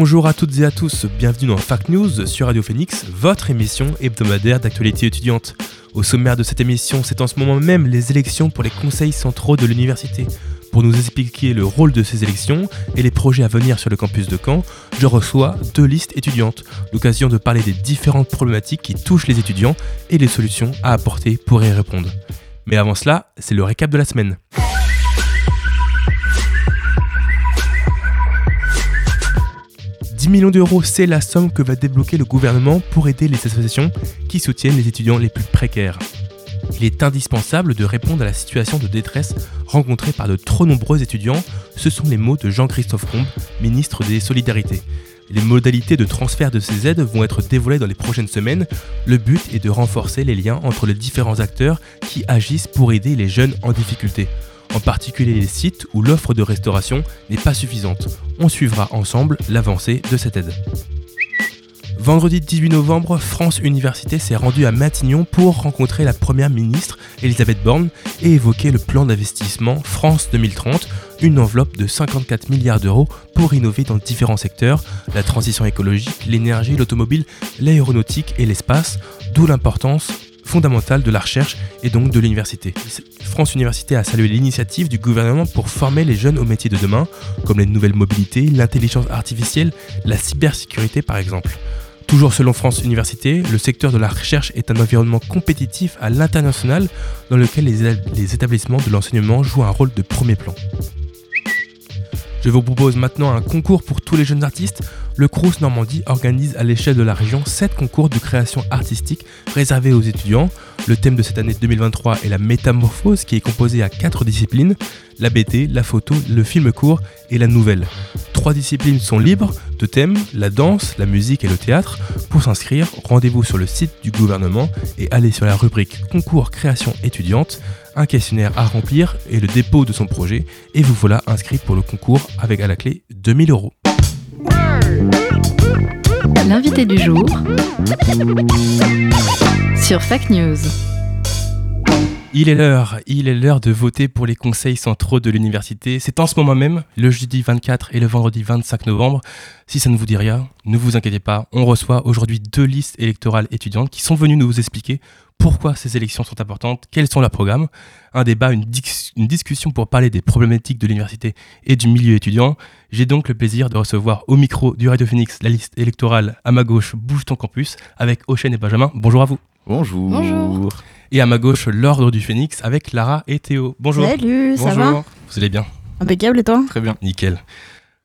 Bonjour à toutes et à tous, bienvenue dans Fact News sur Radio Phoenix, votre émission hebdomadaire d'actualité étudiante. Au sommaire de cette émission, c'est en ce moment même les élections pour les conseils centraux de l'université. Pour nous expliquer le rôle de ces élections et les projets à venir sur le campus de Caen, je reçois deux listes étudiantes, l'occasion de parler des différentes problématiques qui touchent les étudiants et les solutions à apporter pour y répondre. Mais avant cela, c'est le récap de la semaine. 10 millions d'euros, c'est la somme que va débloquer le gouvernement pour aider les associations qui soutiennent les étudiants les plus précaires. Il est indispensable de répondre à la situation de détresse rencontrée par de trop nombreux étudiants, ce sont les mots de Jean-Christophe Combe, ministre des Solidarités. Les modalités de transfert de ces aides vont être dévoilées dans les prochaines semaines. Le but est de renforcer les liens entre les différents acteurs qui agissent pour aider les jeunes en difficulté en particulier les sites où l'offre de restauration n'est pas suffisante. On suivra ensemble l'avancée de cette aide. Vendredi 18 novembre, France Université s'est rendue à Matignon pour rencontrer la première ministre Elisabeth Borne et évoquer le plan d'investissement France 2030, une enveloppe de 54 milliards d'euros pour innover dans différents secteurs, la transition écologique, l'énergie, l'automobile, l'aéronautique et l'espace, d'où l'importance fondamentale de la recherche et donc de l'université. France Université a salué l'initiative du gouvernement pour former les jeunes aux métiers de demain, comme les nouvelles mobilités, l'intelligence artificielle, la cybersécurité par exemple. Toujours selon France Université, le secteur de la recherche est un environnement compétitif à l'international dans lequel les, établissements de l'enseignement jouent un rôle de premier plan. Je vous propose maintenant un concours pour tous les jeunes artistes. Le Crous Normandie organise à l'échelle de la région 7 concours de création artistique réservés aux étudiants. Le thème de cette année 2023 est la métamorphose qui est composée à 4 disciplines, la BT, la photo, le film court et la nouvelle. Trois disciplines sont libres de thèmes, la danse, la musique et le théâtre. Pour s'inscrire, rendez-vous sur le site du gouvernement et allez sur la rubrique concours création étudiante un questionnaire à remplir et le dépôt de son projet, et vous voilà inscrit pour le concours avec à la clé 2000 euros. L'invité du jour sur Fact News. Il est l'heure, il est l'heure de voter pour les conseils centraux de l'université. C'est en ce moment même, le jeudi 24 et le vendredi 25 novembre. Si ça ne vous dit rien, ne vous inquiétez pas, on reçoit aujourd'hui deux listes électorales étudiantes qui sont venues nous expliquer pourquoi ces élections sont importantes, quels sont leurs programmes, un débat, une, une discussion pour parler des problématiques de l'université et du milieu étudiant. J'ai donc le plaisir de recevoir au micro du Radio Phoenix la liste électorale à ma gauche Bouge ton campus avec Ochen et Benjamin. Bonjour à vous. Bonjour. Bonjour. Et à ma gauche, l'Ordre du Phénix avec Lara et Théo. Bonjour. Salut, ça va Bonjour. Vous allez bien Impeccable et toi Très bien. Nickel.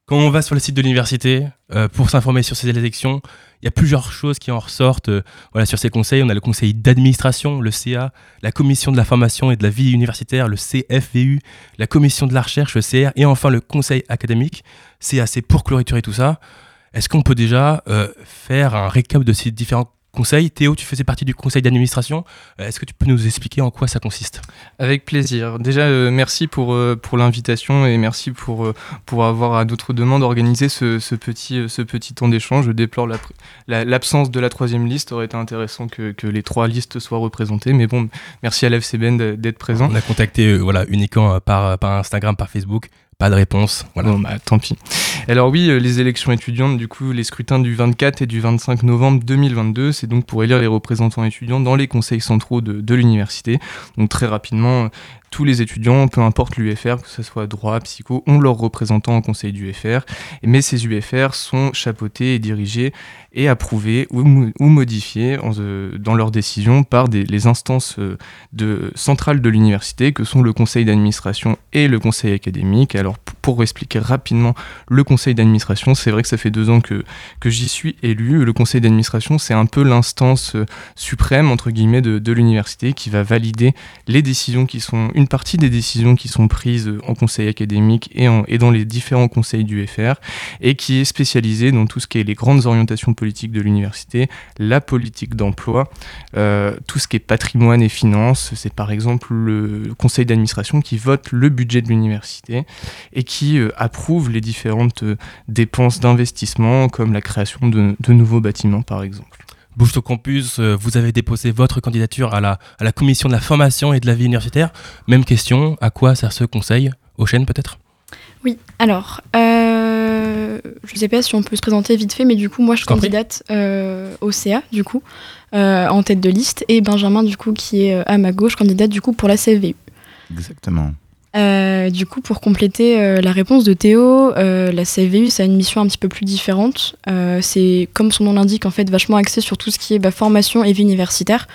Quand on va sur le site de l'université euh, pour s'informer sur ces élections, il y a plusieurs choses qui en ressortent euh, voilà, sur ces conseils. On a le conseil d'administration, le CA, la commission de la formation et de la vie universitaire, le CFVU, la commission de la recherche, le CR, et enfin le conseil académique, CAC pour clôturer tout ça. Est-ce qu'on peut déjà euh, faire un récap de ces différents conseils Théo, tu faisais partie du conseil d'administration. Euh, Est-ce que tu peux nous expliquer en quoi ça consiste? Avec plaisir. Déjà, euh, merci pour, euh, pour l'invitation et merci pour, euh, pour avoir à d'autres demandes organisé ce, ce petit, ce petit temps d'échange. Je déplore la- l'absence de la troisième liste. aurait été intéressant que, que les trois listes soient représentées. Mais bon, merci à l'FCBN d'être présent. On a contacté voilà, uniquement par, par Instagram, par Facebook. Pas de réponse. Voilà. Bon, bah, tant pis. Alors oui, euh, les élections étudiantes, du coup, les scrutins du 24 et du 25 novembre 2022, c'est donc pour élire les représentants étudiants dans les conseils centraux de, l'université. Donc très rapidement, euh, tous les étudiants, peu importe l'UFR, que ce soit droit, psycho, ont leurs représentants au conseil du UFR. Mais ces UFR sont chapeautés et dirigés et approuvés ou, mo- ou modifiés euh, dans leurs décisions par les instances centrales de l'université, que sont le conseil d'administration et le conseil académique. Alors pour expliquer rapidement le conseil d'administration, c'est vrai que ça fait deux ans que, que j'y suis élu. Le conseil d'administration, c'est un peu l'instance euh, suprême, entre guillemets, de, l'université qui va valider les décisions qui sont, une partie des décisions qui sont prises en conseil académique et, en, et dans les différents conseils du FR, et qui est spécialisé dans tout ce qui est les grandes orientations politiques de l'université, la politique d'emploi, euh, tout ce qui est patrimoine et finances. C'est par exemple le conseil d'administration qui vote le budget de l'université et qui euh, approuve les différentes euh, dépenses d'investissement, comme la création de, de nouveaux bâtiments par exemple. Bouge au campus, euh, vous avez déposé votre candidature à la, à la commission de la formation et de la vie universitaire. Même question, à quoi sert ce conseil? Aux chaînes peut-être? Oui, alors, euh, je ne sais pas si on peut se présenter vite fait, mais du coup, moi, je candidate euh, au CA, du coup, euh, en tête de liste, et Benjamin, du coup, qui est à ma gauche, candidate, du coup, pour la CVU. Exactement. Euh, du coup, pour compléter euh, la réponse de Théo, euh, la CVU, ça a une mission un petit peu plus différente. C'est, comme son nom l'indique, en fait, vachement axé sur tout ce qui est bah, formation et vie universitaire.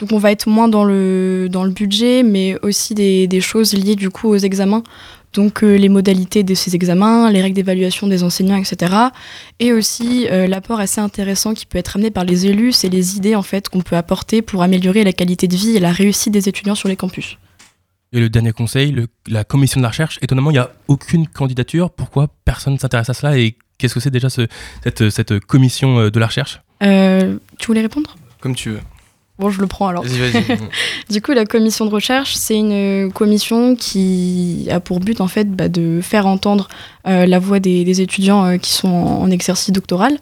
Donc, on va être moins dans le, dans le budget, mais aussi des, des choses liées, du coup, aux examens. Donc, les modalités de ces examens, les règles d'évaluation des enseignants, etc. Et aussi, l'apport assez intéressant qui peut être amené par les élus, c'est les idées, en fait, qu'on peut apporter pour améliorer la qualité de vie et la réussite des étudiants sur les campus. Et le dernier conseil, le- la commission de la recherche. Étonnamment, il n'y a aucune candidature. Pourquoi personne ne s'intéresse à cela Et qu'est-ce que c'est déjà ce- cette, cette commission euh, de la recherche? Euh, tu voulais répondre? Comme tu veux. Bon, je le prends alors. Vas-y, vas-y. Du coup, la commission de recherche, c'est une euh, commission qui a pour but en fait bah, de faire entendre euh, la voix des, des étudiants euh, qui sont en, en exercice doctoral.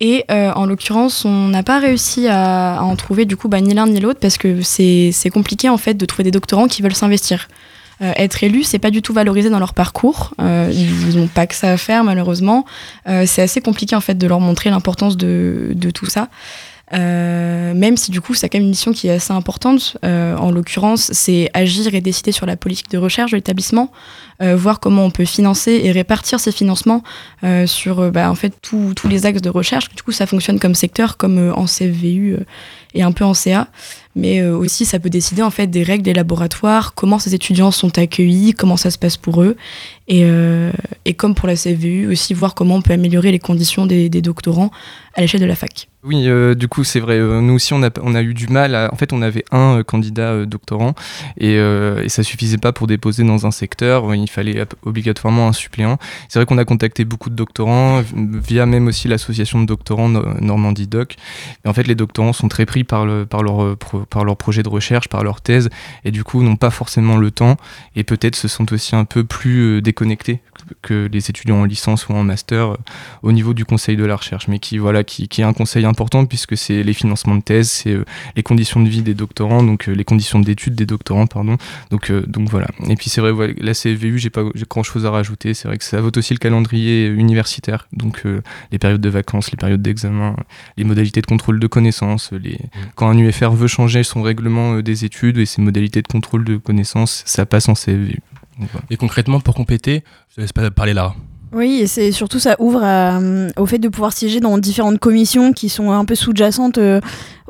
Et euh, en l'occurrence, on n'a pas réussi à, en trouver du coup bah, ni l'un ni l'autre parce que c'est compliqué en fait de trouver des doctorants qui veulent s'investir. Euh, être élu, c'est pas du tout valorisé dans leur parcours. Euh, ils n'ont pas que ça à faire malheureusement. Euh, c'est assez compliqué en fait de leur montrer l'importance de, de tout ça. Euh, même si du coup c'est quand même une mission qui est assez importante. Euh, en l'occurrence, c'est agir et décider sur la politique de recherche de l'établissement, euh, voir comment on peut financer et répartir ces financements sur bah, en fait tous les axes de recherche. Du coup, ça fonctionne comme secteur, comme en CVU et un peu en CA. Mais euh, aussi, ça peut décider en fait des règles des laboratoires, comment ces étudiants sont accueillis, comment ça se passe pour eux, et, euh, et comme pour la CVU aussi voir comment on peut améliorer les conditions des, doctorants à l'échelle de la fac. Oui, euh, du coup, c'est vrai. nous aussi, on a, on a eu du mal. En fait, on avait un candidat doctorant et, et ça suffisait pas pour déposer dans un secteur. Il fallait obligatoirement un suppléant. C'est vrai qu'on a contacté beaucoup de doctorants via même aussi l'association de doctorants No- Normandie Doc. Et en fait, les doctorants sont très pris par, le, par, leur, par leur projet de recherche, par leur thèse et du coup n'ont pas forcément le temps et peut-être se sentent aussi un peu plus euh, déconnectés que les étudiants en licence ou en master euh, au niveau du conseil de la recherche, mais qui voilà qui, qui est un conseil important puisque c'est les financements de thèse, c'est euh, les conditions de vie des doctorants, donc les conditions d'études des doctorants, pardon. Donc donc voilà. Et puis c'est vrai, voilà, la CVU, j'ai pas grand chose à rajouter. C'est vrai que ça vote aussi le calendrier universitaire, donc euh, les périodes de vacances, les périodes d'examen, les modalités de contrôle de connaissances, les quand un UFR veut changer son règlement euh, des études et ses modalités de contrôle de connaissances, ça passe en. Donc, voilà. Et concrètement, pour compléter, je te laisse pas parler là. Oui, et c'est surtout ça ouvre à, euh, au fait de pouvoir siéger dans différentes commissions qui sont un peu sous-jacentes euh,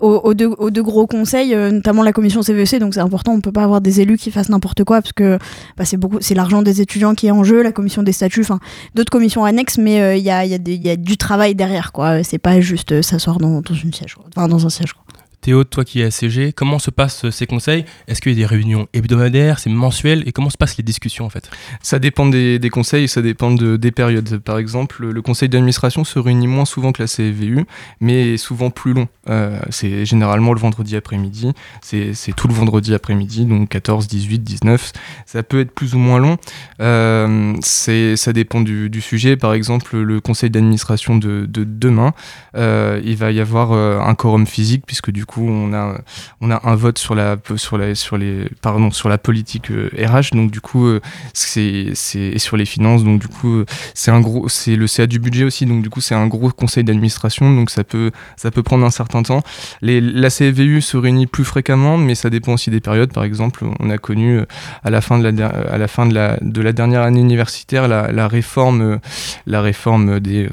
aux, aux deux, aux deux gros conseils, euh, notamment la commission CVEC. Donc c'est important, on peut pas avoir des élus qui fassent n'importe quoi parce que bah, c'est beaucoup, c'est l'argent des étudiants qui est en jeu, la commission des statuts, enfin d'autres commissions annexes, mais euh, il y, a, il y, a des- il y a du travail derrière quoi. C'est pas juste euh, s'asseoir dans, dans une siège, enfin dans un siège. Quoi. Théo, toi qui es ACG, comment se passent euh, ces conseils? Est-ce qu'il y a des réunions hebdomadaires, c'est mensuel? Et comment se passent les discussions en fait? Ça dépend des, des conseils, ça dépend de, des périodes. Par exemple, le conseil d'administration se réunit moins souvent que la CVU, mais souvent plus long. Euh, c'est généralement le vendredi après-midi, c'est tout le vendredi après-midi, donc 14, 18, 19. Ça peut être plus ou moins long. Euh, ça dépend du, sujet. Par exemple, le conseil d'administration de, de demain, euh, il va y avoir un quorum physique, puisque du coup, on a, on a un vote sur la, sur la, sur les, pardon, sur la politique euh, RH. Donc, du coup, euh, c'est et sur les finances. Donc du coup euh, c'est un gros c'est le CA du budget aussi. Donc du coup c'est un gros conseil d'administration. Donc ça peut ça peut prendre un certain temps. Les la CVU se réunit plus fréquemment mais ça dépend aussi des périodes. Par exemple on a connu euh, à la fin de la à la fin de la de la dernière année universitaire la, réforme euh, la réforme des euh,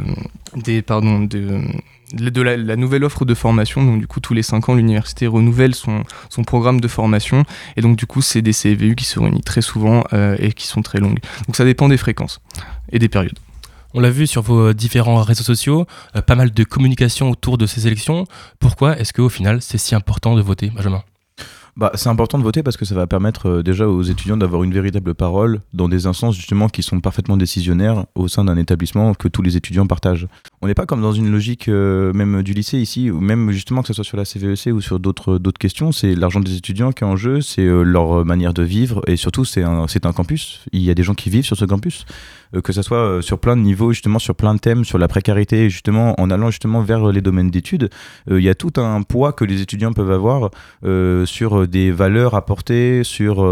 des pardon de la, la nouvelle offre de formation. Donc du coup, tous les 5 ans, l'université renouvelle son, son programme de formation. Et donc du coup, c'est des CVU qui se réunissent très souvent euh, et qui sont très longues. Donc ça dépend des fréquences et des périodes. On l'a vu sur vos différents réseaux sociaux, euh, pas mal de communication autour de ces élections. Pourquoi est-ce qu'au final, c'est si important de voter, Benjamin? Bah, c'est important de voter parce que ça va permettre euh, déjà aux étudiants d'avoir une véritable parole dans des instances justement qui sont parfaitement décisionnaires au sein d'un établissement que tous les étudiants partagent. On n'est pas comme dans une logique euh, même du lycée ici, ou même justement que ce soit sur la CVEC ou sur d'autres questions, c'est l'argent des étudiants qui est en jeu, c'est euh, leur manière de vivre et surtout c'est un, un campus. Il y a des gens qui vivent sur ce campus, euh, que ce soit sur plein de niveaux, justement sur plein de thèmes, sur la précarité, justement en allant justement vers les domaines d'études, il y a tout un poids que les étudiants peuvent avoir sur des valeurs à porter, sur,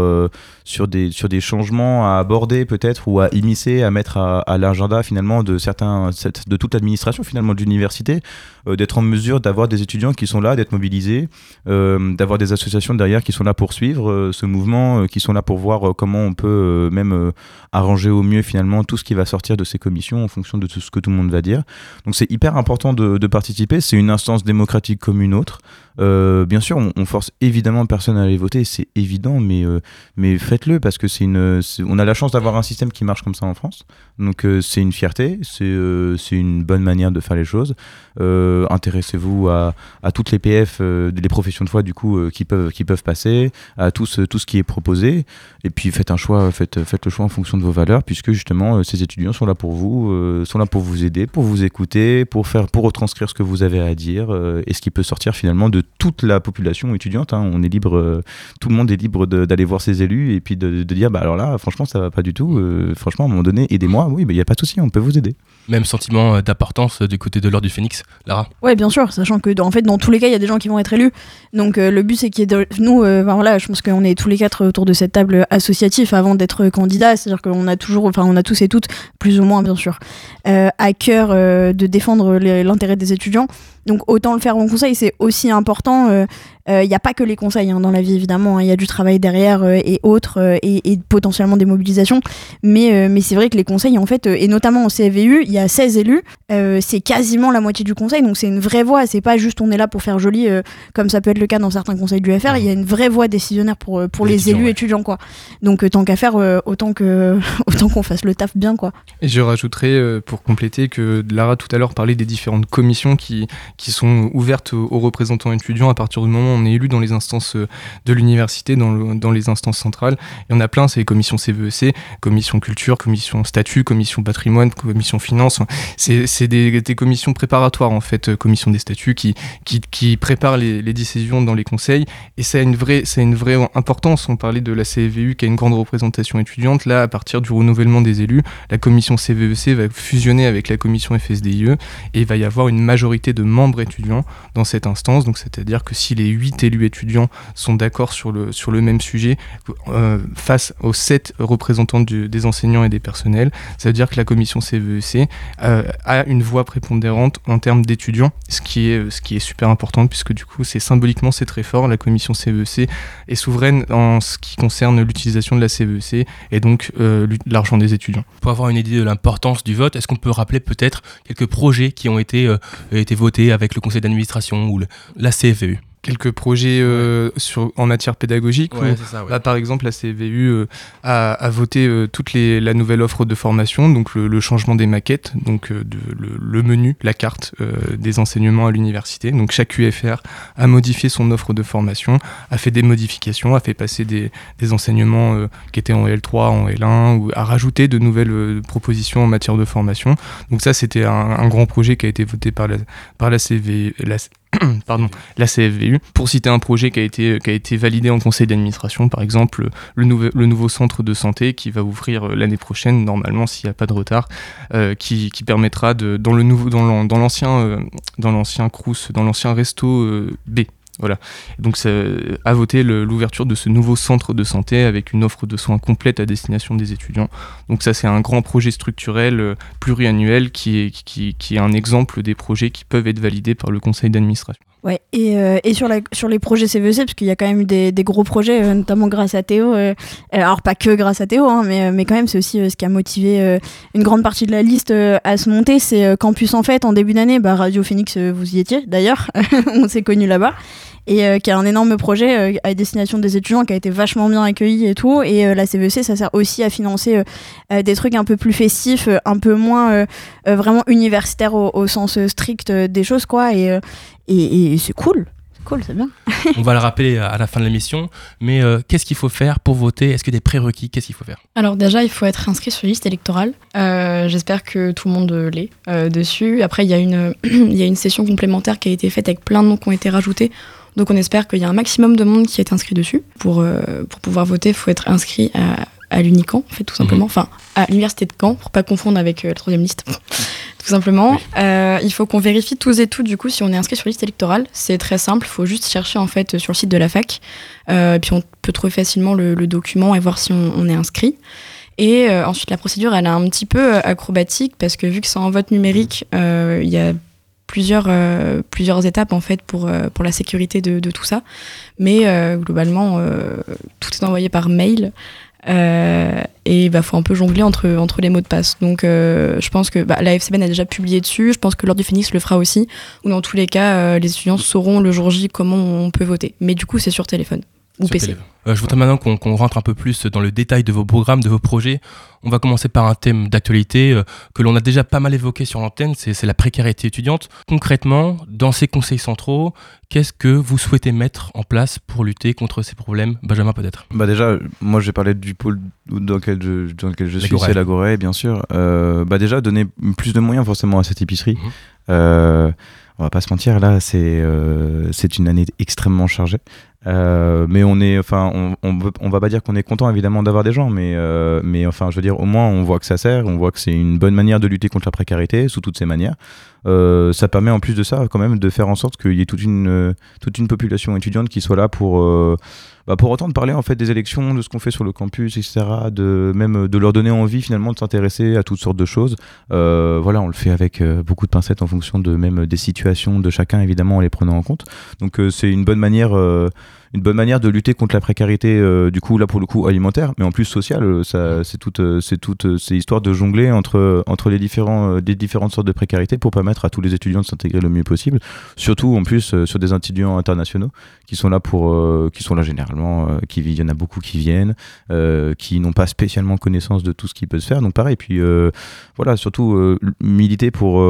sur, des, sur des changements à aborder peut-être ou à immiscer, à mettre à, l'agenda finalement de certains, de toute l'administration finalement de l'université, euh, d'être en mesure d'avoir des étudiants qui sont là, d'être mobilisés, euh, d'avoir des associations derrière qui sont là pour suivre euh, ce mouvement, qui sont là pour voir comment on peut même arranger au mieux finalement tout ce qui va sortir de ces commissions en fonction de tout ce que tout le monde va dire. Donc c'est hyper important de participer, c'est une instance démocratique comme une autre. Euh, bien sûr, on, force évidemment personne à aller voter, c'est évident, mais, euh, mais faites-le parce que c'est une, on a la chance d'avoir un système qui marche comme ça en France. Donc euh, c'est une fierté, c'est une bonne manière de faire les choses. Intéressez-vous à, à toutes les PF, les professions de foi du coup qui peuvent qui peuvent passer, à tout ce, tout ce qui est proposé, et puis faites un choix, faites faites le choix en fonction de vos valeurs, puisque justement ces étudiants sont là pour vous, sont là pour vous aider, pour vous écouter, pour faire pour retranscrire ce que vous avez à dire et ce qui peut sortir finalement de toute la population étudiante. hein. On est libre, euh, tout le monde est libre d'aller voir ses élus et puis de, de dire bah alors là franchement ça va pas du tout. euh, franchement à un moment donné aidez-moi. Oui, mais il y a pas de souci, on peut vous aider. Même sentiment euh, d'importance euh, du côté de l'ordre du Phénix, Lara Ouais, bien sûr, sachant que dans- en fait, dans tous les cas, il y a des gens qui vont être élus. Donc euh, le but, c'est qu'il y ait de... nous, euh, ben, voilà, je pense qu'on est tous les quatre autour de cette table associative avant d'être candidats. C'est-à-dire qu'on a toujours, enfin, on a tous et toutes, plus ou moins, bien sûr, euh, à cœur euh, de défendre l'intérêt des étudiants. Donc autant le faire en conseil, c'est aussi important. Euh, Il n'y a pas que les conseils hein, dans la vie, évidemment. hein. Il y a du travail derrière euh, et autres, euh, et, et potentiellement des mobilisations. Mais, euh, mais c'est vrai que les conseils, en fait, euh, et notamment au CVU, il y a 16 élus. euh, c'est quasiment la moitié du conseil. Donc c'est une vraie voix. C'est pas juste on est là pour faire joli, euh, comme ça peut être le cas dans certains conseils du FR. Il y a une vraie voix décisionnaire pour, euh, pour Les les, étudiants, élus ouais. étudiants. quoi. Donc euh, tant qu'à faire, euh, autant que autant qu'on fasse le taf bien. quoi. Et je rajouterai euh, pour compléter que Lara tout à l'heure parlait des différentes commissions qui, qui sont ouvertes aux, représentants étudiants à partir du moment on est élu dans les instances euh, de l'université, dans, dans les instances centrales. Il y en a plein, c'est les commissions CVEC, commission culture, commission statut, commission patrimoine, commission finance. C'est des, des commissions préparatoires en fait, euh, commission des statuts qui, qui, qui préparent les, décisions dans les conseils. Et ça a une vraie, ça a une vraie importance. On parlait de la CVU qui a une grande représentation étudiante. Là, à partir du renouvellement des élus, la commission CVEC va fusionner avec la commission FSDIE et il va y avoir une majorité de membres étudiants dans cette instance. Donc, c'est-à-dire que si les huit élus étudiants sont d'accord sur le, sur le même sujet, euh, face aux sept représentants du- des enseignants et des personnels, ça veut dire que la commission CVEC euh, a une voix prépondérante en termes d'étudiants, ce qui est, ce qui est super important puisque du coup, c'est symboliquement, c'est très fort. La commission CVEC est souveraine en ce qui concerne l'utilisation de la CVEC et donc euh, l'argent des étudiants. Pour avoir une idée de l'importance du vote, est-ce qu'on peut rappeler peut-être quelques projets qui ont été, été votés avec le conseil d'administration ou la CFEU Quelques projets euh, sur, en matière pédagogique. ça. Là, par exemple, la CVU euh, a, a voté euh, toute les, la nouvelle offre de formation, donc le, le changement des maquettes, donc de, le, le menu, la carte des enseignements à l'université. Donc chaque UFR a modifié son offre de formation, a fait des modifications, a fait passer des, des enseignements qui étaient en L3, en L1, ou a rajouté de nouvelles propositions en matière de formation. Donc ça, c'était un, un grand projet qui a été voté par la, par la CVU. La, pardon, la CFVU. Pour citer un projet qui a été, validé en conseil d'administration, par exemple, le, nouveau centre de santé qui va ouvrir euh, l'année prochaine, normalement, s'il n'y a pas de retard, euh, qui, permettra de, dans le nouveau, dans l'an- dans l'ancien, euh, dans l'ancien Crous, dans l'ancien resto B. Voilà. Donc, ça a voté l'ouverture de ce nouveau centre de santé avec une offre de soins complète à destination des étudiants. Donc, ça, c'est un grand projet structurel euh, pluriannuel qui est un exemple des projets qui peuvent être validés par le conseil d'administration. Ouais, et, euh, et sur, la, sur les projets CVC, parce qu'il y a quand même des, des gros projets, euh, notamment grâce à Théo. euh, alors, pas que grâce à Théo, hein, mais, mais quand même, c'est aussi ce qui a motivé une grande partie de la liste à se monter. C'est Campus en fait, en début d'année, bah, Radio Phoenix, vous y étiez d'ailleurs, on s'est connus là-bas. Et euh, qui est un énorme projet euh, à destination des étudiants qui a été vachement bien accueilli et tout. Et euh, la CVC, ça sert aussi à financer euh, euh, des trucs un peu plus festifs, euh, un peu moins euh, euh, vraiment universitaires au, au sens strict euh, des choses, quoi. Et, euh, et, et c'est cool. C'est cool, c'est bien. On va le rappeler à la fin de l'émission, mais euh, qu'est-ce qu'il faut faire pour voter? Est-ce qu'il y a des prérequis Qu'est-ce qu'il faut faire? Alors déjà, il faut être inscrit sur la liste électorale. Euh, J'espère que tout le monde l'est euh, dessus. Après, il y, a une- il y a une session complémentaire qui a été faite avec plein de noms qui ont été rajoutés. Donc on espère qu'il y a un maximum de monde qui est inscrit dessus. Pour, euh, pour pouvoir voter, il faut être inscrit à, à l'Unicamp, en fait, tout simplement. Enfin, à l'université de Caen, pour pas confondre avec euh, la troisième liste. tout simplement. Euh, il faut qu'on vérifie tous et toutes, du coup, si on est inscrit sur la liste électorale. C'est très simple, il faut juste chercher, en fait, sur le site de la fac. Et puis on peut trouver facilement le, le document et voir si on, on est inscrit. Et euh, ensuite, la procédure, elle est un petit peu acrobatique parce que vu que c'est en vote numérique, euh, il y a plusieurs, euh, plusieurs étapes en fait pour, euh, pour la sécurité de, de tout ça. Mais euh, globalement, euh, tout est envoyé par mail. Euh, et il bah, faut un peu jongler entre, entre les mots de passe. Donc euh, je pense que bah, la FCBN a déjà publié dessus, je pense que l'Ordre du Phoenix le fera aussi, ou dans tous les cas, les étudiants sauront le jour J comment on peut voter. Mais du coup, c'est sur téléphone ou PC. Euh, je voudrais maintenant qu'on rentre un peu plus dans le détail de vos programmes, de vos projets. On va commencer par un thème d'actualité euh, que l'on a déjà pas mal évoqué sur l'antenne, c'est la précarité étudiante. Concrètement, dans ces conseils centraux, qu'est-ce que vous souhaitez mettre en place pour lutter contre ces problèmes Benjamin peut-être Bah déjà, moi j'ai parlé du pôle dans lequel je, dans lequel je suis, c'est l'Agoré, bien sûr. Euh, bah déjà, donner plus de moyens forcément à cette épicerie. Euh, on va pas se mentir, là, c'est euh, c'est une année extrêmement chargée. Euh, mais on est, enfin, on, on, on va pas dire qu'on est content évidemment d'avoir des gens, mais, euh, mais enfin, je veux dire, au moins on voit que ça sert, on voit que c'est une bonne manière de lutter contre la précarité sous toutes ses manières. Euh, ça permet en plus de ça quand même de faire en sorte qu'il y ait toute une, euh, toute une population étudiante qui soit là pour, euh, bah, pour entendre parler en fait des élections, de ce qu'on fait sur le campus, etc. De même de leur donner envie finalement de s'intéresser à toutes sortes de choses. Euh, voilà, on le fait avec euh, beaucoup de pincettes en fonction de même des situations de chacun évidemment en les prenant en compte. Donc euh, c'est une bonne manière. Une bonne manière de lutter contre la précarité, euh, du coup là pour le coup alimentaire, mais en plus sociale, euh, ça, c'est toute, euh, c'est toute, c'est histoire de jongler entre entre les différents, des différentes sortes de précarité pour permettre à tous les étudiants de s'intégrer le mieux possible. Surtout en plus sur des étudiants internationaux qui sont là pour, qui sont là généralement, qui il y en a beaucoup qui viennent, qui n'ont pas spécialement connaissance de tout ce qui peut se faire. Donc pareil, puis voilà, surtout militer pour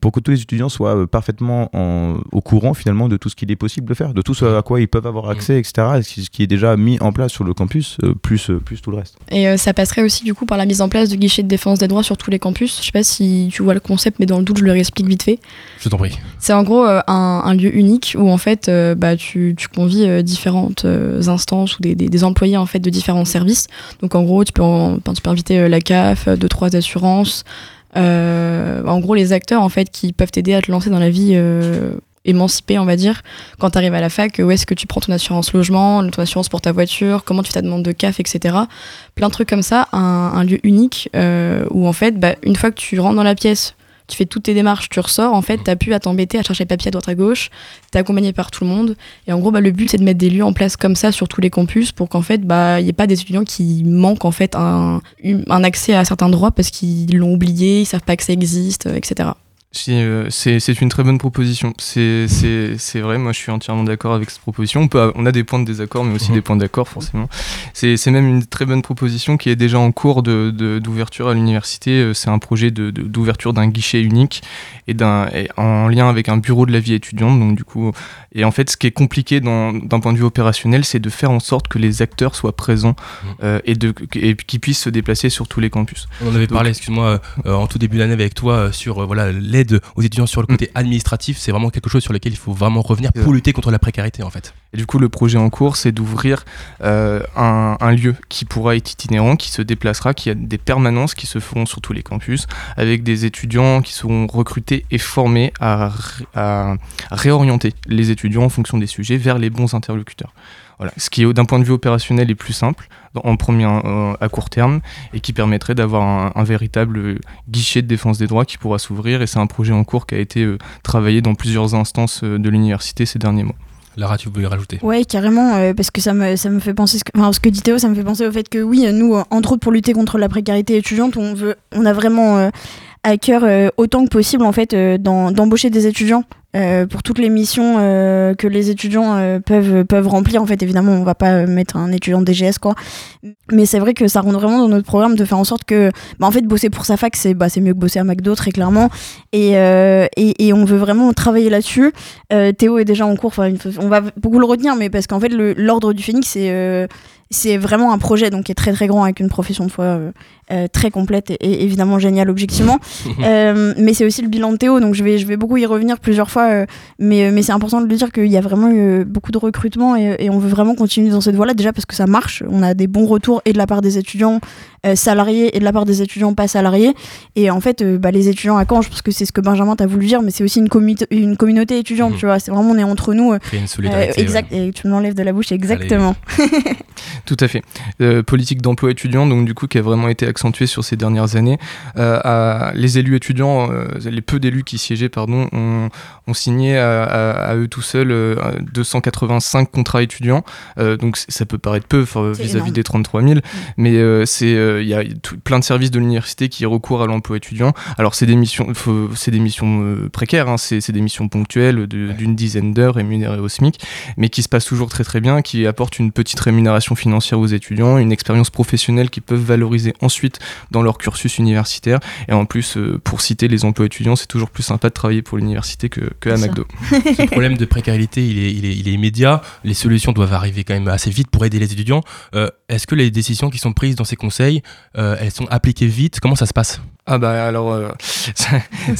pour que tous les étudiants soient parfaitement en- au courant finalement de tout ce qu'il est possible de faire, de tout ce à quoi ils peuvent avoir accès, etc. Ce qui- est déjà mis en place sur le campus, euh, plus euh, plus tout le reste. Et euh, ça passerait aussi du coup par la mise en place de guichets de défense des droits sur tous les campus. Je sais pas si tu vois le concept, mais dans le doute, je le réexplique vite fait. Je t'en prie. C'est en gros euh, un, un lieu unique où en fait euh, bah, tu, tu convies euh, différentes instances ou des, des- des employés en fait de différents services. Donc en gros tu peux, en- tu peux inviter la CAF, deux trois assurances. Euh, en gros les acteurs en fait qui peuvent t'aider à te lancer dans la vie euh, émancipée on va dire. Quand tu arrives à la fac, où est-ce que tu prends ton assurance logement, ton assurance pour ta voiture, comment tu fais ta demande de CAF, etc. Plein de trucs comme ça. Un, lieu unique euh, où en fait bah, une fois que tu rentres dans la pièce tu fais toutes tes démarches, tu ressors, en fait, t'as plus à t'embêter à chercher le papier à droite à gauche, t'es accompagné par tout le monde. Et en gros, bah, le but, c'est de mettre des lieux en place comme ça sur tous les campus pour qu'en fait, bah, il n'y ait pas des étudiants qui manquent en fait un, un accès à certains droits parce qu'ils l'ont oublié, ils savent pas que ça existe, euh, etc. Euh, c'est une très bonne proposition. C'est vrai, moi je suis entièrement d'accord avec cette proposition. On, peut, on a des points de désaccord, mais aussi Mhm. des points d'accord, forcément. C'est même une très bonne proposition qui est déjà en cours d'ouverture de, d'ouverture à l'université. Euh, C'est un projet d'ouverture de, d'ouverture d'un guichet unique et, d'un et en lien avec un bureau de la vie étudiante. Donc, du coup, et en fait, ce qui est compliqué d'un point de vue opérationnel, c'est de faire en sorte que les acteurs soient présents Mhm. euh, et, de- et qu'ils puissent se déplacer sur tous les campus. On en avait Donc- parlé, excuse-moi, euh, en tout début d'année avec toi euh, sur voilà l'aide aux étudiants sur le côté administratif. C'est vraiment quelque chose sur lequel il faut vraiment revenir pour lutter contre la précarité en fait. Et du coup, le projet en cours, c'est d'ouvrir euh, un, un lieu qui pourra être itinérant, qui se déplacera, qui a des permanences qui se feront sur tous les campus, avec des étudiants qui seront recrutés et formés à réorienter les étudiants en fonction des sujets vers les bons interlocuteurs. Voilà, ce qui d'un point de vue opérationnel est plus simple en premier euh, à court terme et qui permettrait d'avoir un, un, véritable guichet de défense des droits qui pourra s'ouvrir et c'est un projet en cours qui a été euh, travaillé dans plusieurs instances euh, de l'université ces derniers mois. Lara, tu voulais rajouter? Ouais, carrément, euh, parce que ça me, ça me fait penser, ce que, enfin, ce que dit Théo, ça me fait penser au fait que oui, nous, entre autres pour lutter contre la précarité étudiante, on, veut, on a vraiment euh, à cœur euh, autant que possible en fait d'embaucher des étudiants euh, pour toutes les missions euh, que les étudiants euh, peuvent, peuvent remplir. En fait, évidemment, on va pas mettre un étudiant DGS, quoi. Mais c'est vrai que ça rentre vraiment dans notre programme de faire en sorte que, bah, en fait, bosser pour sa fac, c'est bah, mieux que bosser à McDo, très clairement. Et, et, et, on veut vraiment travailler là-dessus. Théo est déjà en cours, on va beaucoup le retenir, mais parce qu'en fait, l'ordre du Phénix, c'est c'est vraiment un projet donc qui est très très grand avec une profession de foi euh, euh, très complète et, évidemment géniale objectivement. Euh, mais c'est aussi le bilan de Théo donc je vais je vais beaucoup y revenir plusieurs fois mais mais c'est important de le dire qu'il y a vraiment eu beaucoup de recrutement et, et, on veut vraiment continuer dans cette voie là déjà parce que ça marche. On a des bons retours et de la part des étudiants salariés et de la part des étudiants pas salariés. Et en fait bah, les étudiants à Caen je pense que c'est ce que Benjamin t'a voulu dire mais c'est aussi une, une communauté étudiante mmh. tu vois. C'est vraiment on est entre nous une solidarité exact et tu me l'enlèves de la bouche exactement Tout à fait. Euh, politique d'emploi étudiant, donc du coup, qui a vraiment été accentuée sur ces dernières années. Euh, à, les élus étudiants, euh, les peu d'élus qui siégeaient, pardon, ont, ont signé à, à, à, eux tout seuls 285 contrats étudiants. donc ça peut paraître peu vis-à-vis des 33 000, mm. mais c'est il y a plein de services de l'université qui recourent à l'emploi étudiant. Alors c'est des missions, c'est des missions précaires, hein, c'est des missions ponctuelles d'une dizaine d'heures rémunérées au SMIC, mais qui se passent toujours très très bien, qui apportent une petite rémunération financière aux étudiants, une expérience professionnelle qu'ils peuvent valoriser ensuite dans leur cursus universitaire. Et en plus, euh, pour citer les emplois étudiants, c'est toujours plus sympa de travailler pour l'université que, que à McDo. Ce problème de précarité, il est, il, est, il est, immédiat. Les solutions doivent arriver quand même assez vite pour aider les étudiants. Euh, est-ce que les décisions qui sont prises dans ces conseils, euh, elles sont appliquées vite? Comment ça se passe? Ah bah alors euh,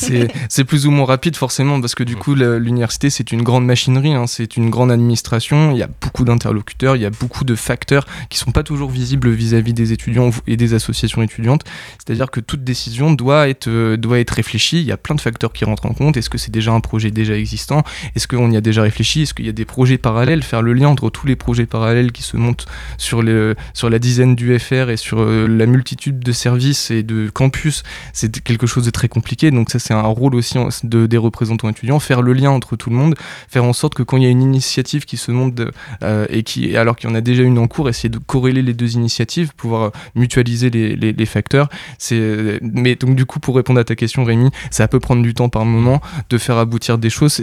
c'est plus ou moins rapide forcément parce que du coup l'université c'est une grande machinerie, hein, c'est une grande administration, il y a beaucoup d'interlocuteurs, il y a beaucoup de facteurs qui sont pas toujours visibles vis-à-vis des étudiants et des associations étudiantes. C'est-à-dire que toute décision doit être euh, doit être réfléchie. Il y a plein de facteurs qui rentrent en compte. Est-ce que c'est déjà un projet déjà existant? Est-ce qu'on y a déjà réfléchi? Est-ce qu'il y a des projets parallèles? Faire le lien entre tous les projets parallèles qui se montent sur le sur la dizaine du FR et sur euh, la multitude de services et de campus c'est quelque chose de très compliqué. Donc ça, c'est un rôle aussi de, des représentants étudiants, faire le lien entre tout le monde, faire en sorte que quand il y a une initiative qui se monte euh, et qui, alors qu'il y en a déjà une en cours, essayer de corréler les deux initiatives, pouvoir mutualiser les, facteurs. C'est, mais donc du coup, pour répondre à ta question, Rémi, ça peut prendre du temps par moment de faire aboutir des choses.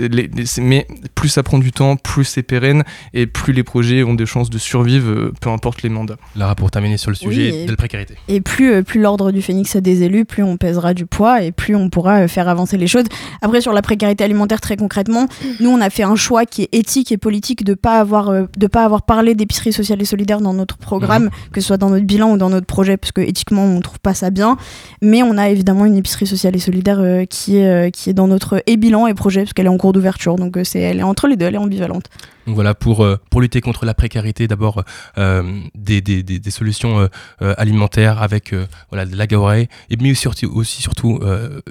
Mais plus ça prend du temps, plus c'est pérenne et plus les projets ont des chances de survivre, euh, peu importe les mandats. Lara, pour terminer sur le sujet de la précarité. Et plus, euh, plus l'ordre du phénix a des élus, plus on pèsera du poids et plus on pourra euh, faire avancer les choses. Après, sur la précarité alimentaire, très concrètement, nous, on a fait un choix qui est éthique et politique de pas avoir, euh, de pas avoir parlé d'épicerie sociale et solidaire dans notre programme, mhm. que ce soit dans notre bilan ou dans notre projet, parce que éthiquement, on trouve pas ça bien. Mais on a évidemment une épicerie sociale et solidaire euh, qui, est, qui est dans notre et bilan et projet, parce qu'elle est en cours d'ouverture. Donc, c'est, elle est entre les deux, elle est ambivalente. Donc voilà, pour, euh, pour lutter contre la précarité, d'abord euh, des, des, solutions euh, alimentaires avec voilà, de la gaorée, et mais aussi, aussi surtout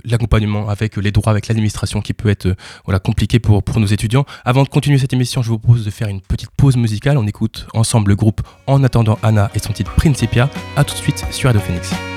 l'accompagnement avec les droits, avec l'administration qui peut être voilà, compliqué pour, pour nos étudiants. Avant de continuer cette émission, je vous propose de faire une petite pause musicale. On écoute ensemble le groupe En attendant Anna et son titre Principia. A tout de suite sur Radio Phoenix.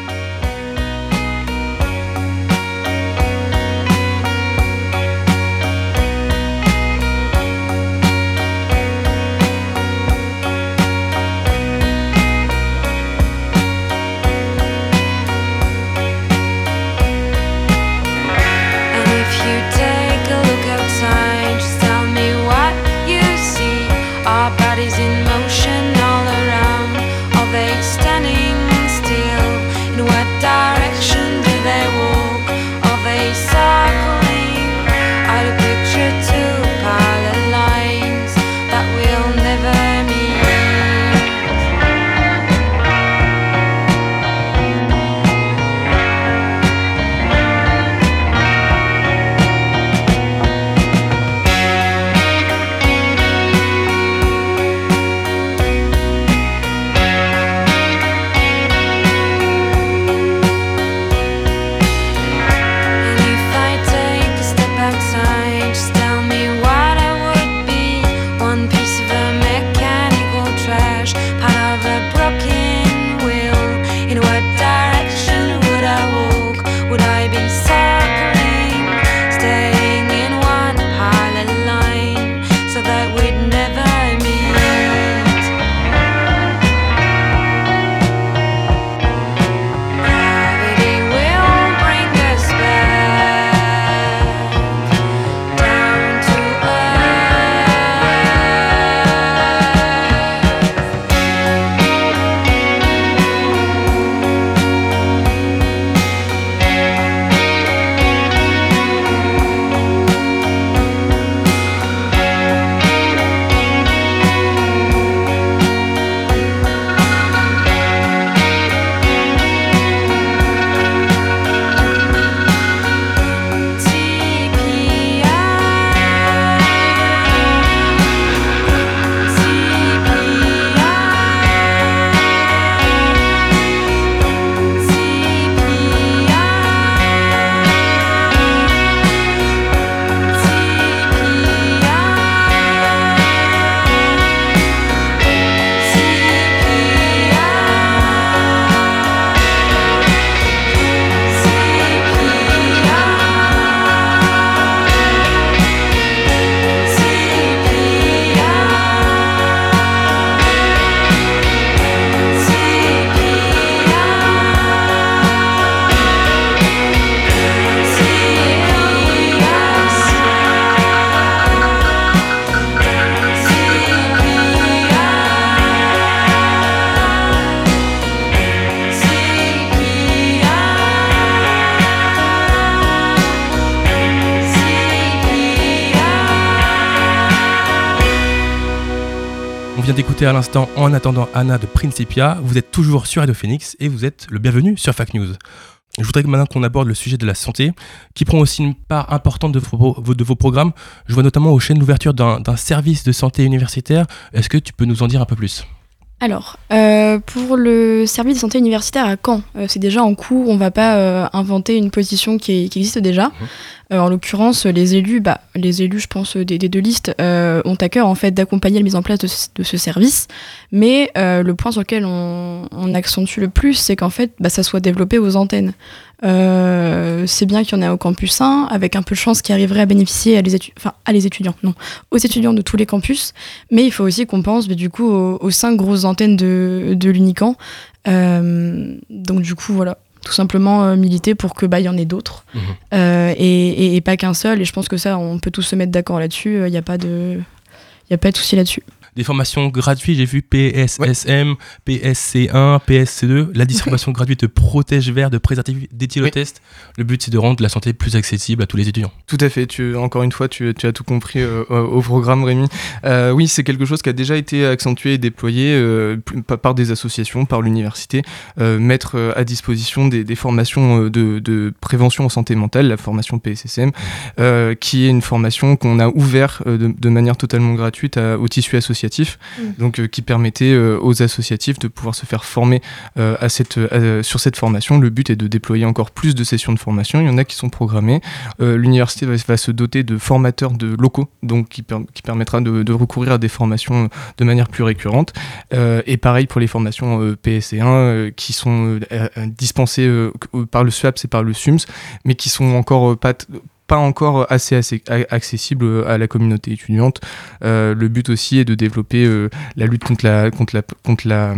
À l'instant En attendant Anna de Principia. Vous êtes toujours sur Radio Phoenix et vous êtes le bienvenu sur Fact News. Je voudrais que maintenant qu'on aborde le sujet de la santé, qui prend aussi une part importante de vos, de vos programmes. Je vois notamment aux chaînes l'ouverture d'un d'un service de santé universitaire. Est-ce que tu peux nous en dire un peu plus? Alors, euh, pour le service de santé universitaire à Caen, euh, c'est déjà en cours, on ne va pas euh, inventer une position qui, est- qui existe déjà. Euh, en l'occurrence, les élus, bah, les élus, je pense, des, deux listes, euh, ont à cœur en fait d'accompagner la mise en place de, ce- service. Mais euh, le point sur lequel on, on accentue le plus, c'est qu'en fait, bah, ça soit développé aux antennes. Euh, c'est bien qu'il y en ait au campus 1, avec un peu de chance qui arriverait à bénéficier à les, enfin, à les étudiants, non, aux étudiants de tous les campus. Mais il faut aussi qu'on pense bah, du coup aux, aux cinq grosses antennes de, de l'Unican. Euh, donc du coup, voilà, tout simplement euh, militer pour que bah il y en ait d'autres Mhm. Euh, et, et- et pas qu'un seul. Et je pense que ça, on peut tous se mettre d'accord là-dessus. Il n'y a pas de, il y a pas de souci là-dessus. Des formations gratuites, j'ai vu PSSM, PSC1, PSC2. La distribution gratuite de protège vert, de préservatifs d'éthylotest. Le but, c'est de rendre la santé plus accessible à tous les étudiants. Tout à fait, tu, encore une fois, tu, tu as tout compris euh, au programme, Rémi. Euh, oui, c'est quelque chose qui a déjà été accentué et déployé euh, par des associations, par l'université, mettre à disposition des, des formations de, de prévention en santé mentale, la formation PSSM, qui est une formation qu'on a ouvert euh, de, de manière totalement gratuite à- au tissu associatif, donc euh, qui permettait euh, aux associatifs de pouvoir se faire former euh, à cette, sur cette formation. Le but est de déployer encore plus de sessions de formation. Il y en a qui sont programmées. L'université va, va se doter de formateurs de locaux, donc qui, per- qui permettra de, de recourir à des formations de manière plus récurrente. Et pareil pour les formations euh, PSC1 euh, qui sont dispensées par le SWAPS et par le SUMS, mais qui sont encore pas pas encore assez, assez a- accessibles à la communauté étudiante. Euh, le but aussi est de développer euh, la lutte contre la contre la contre la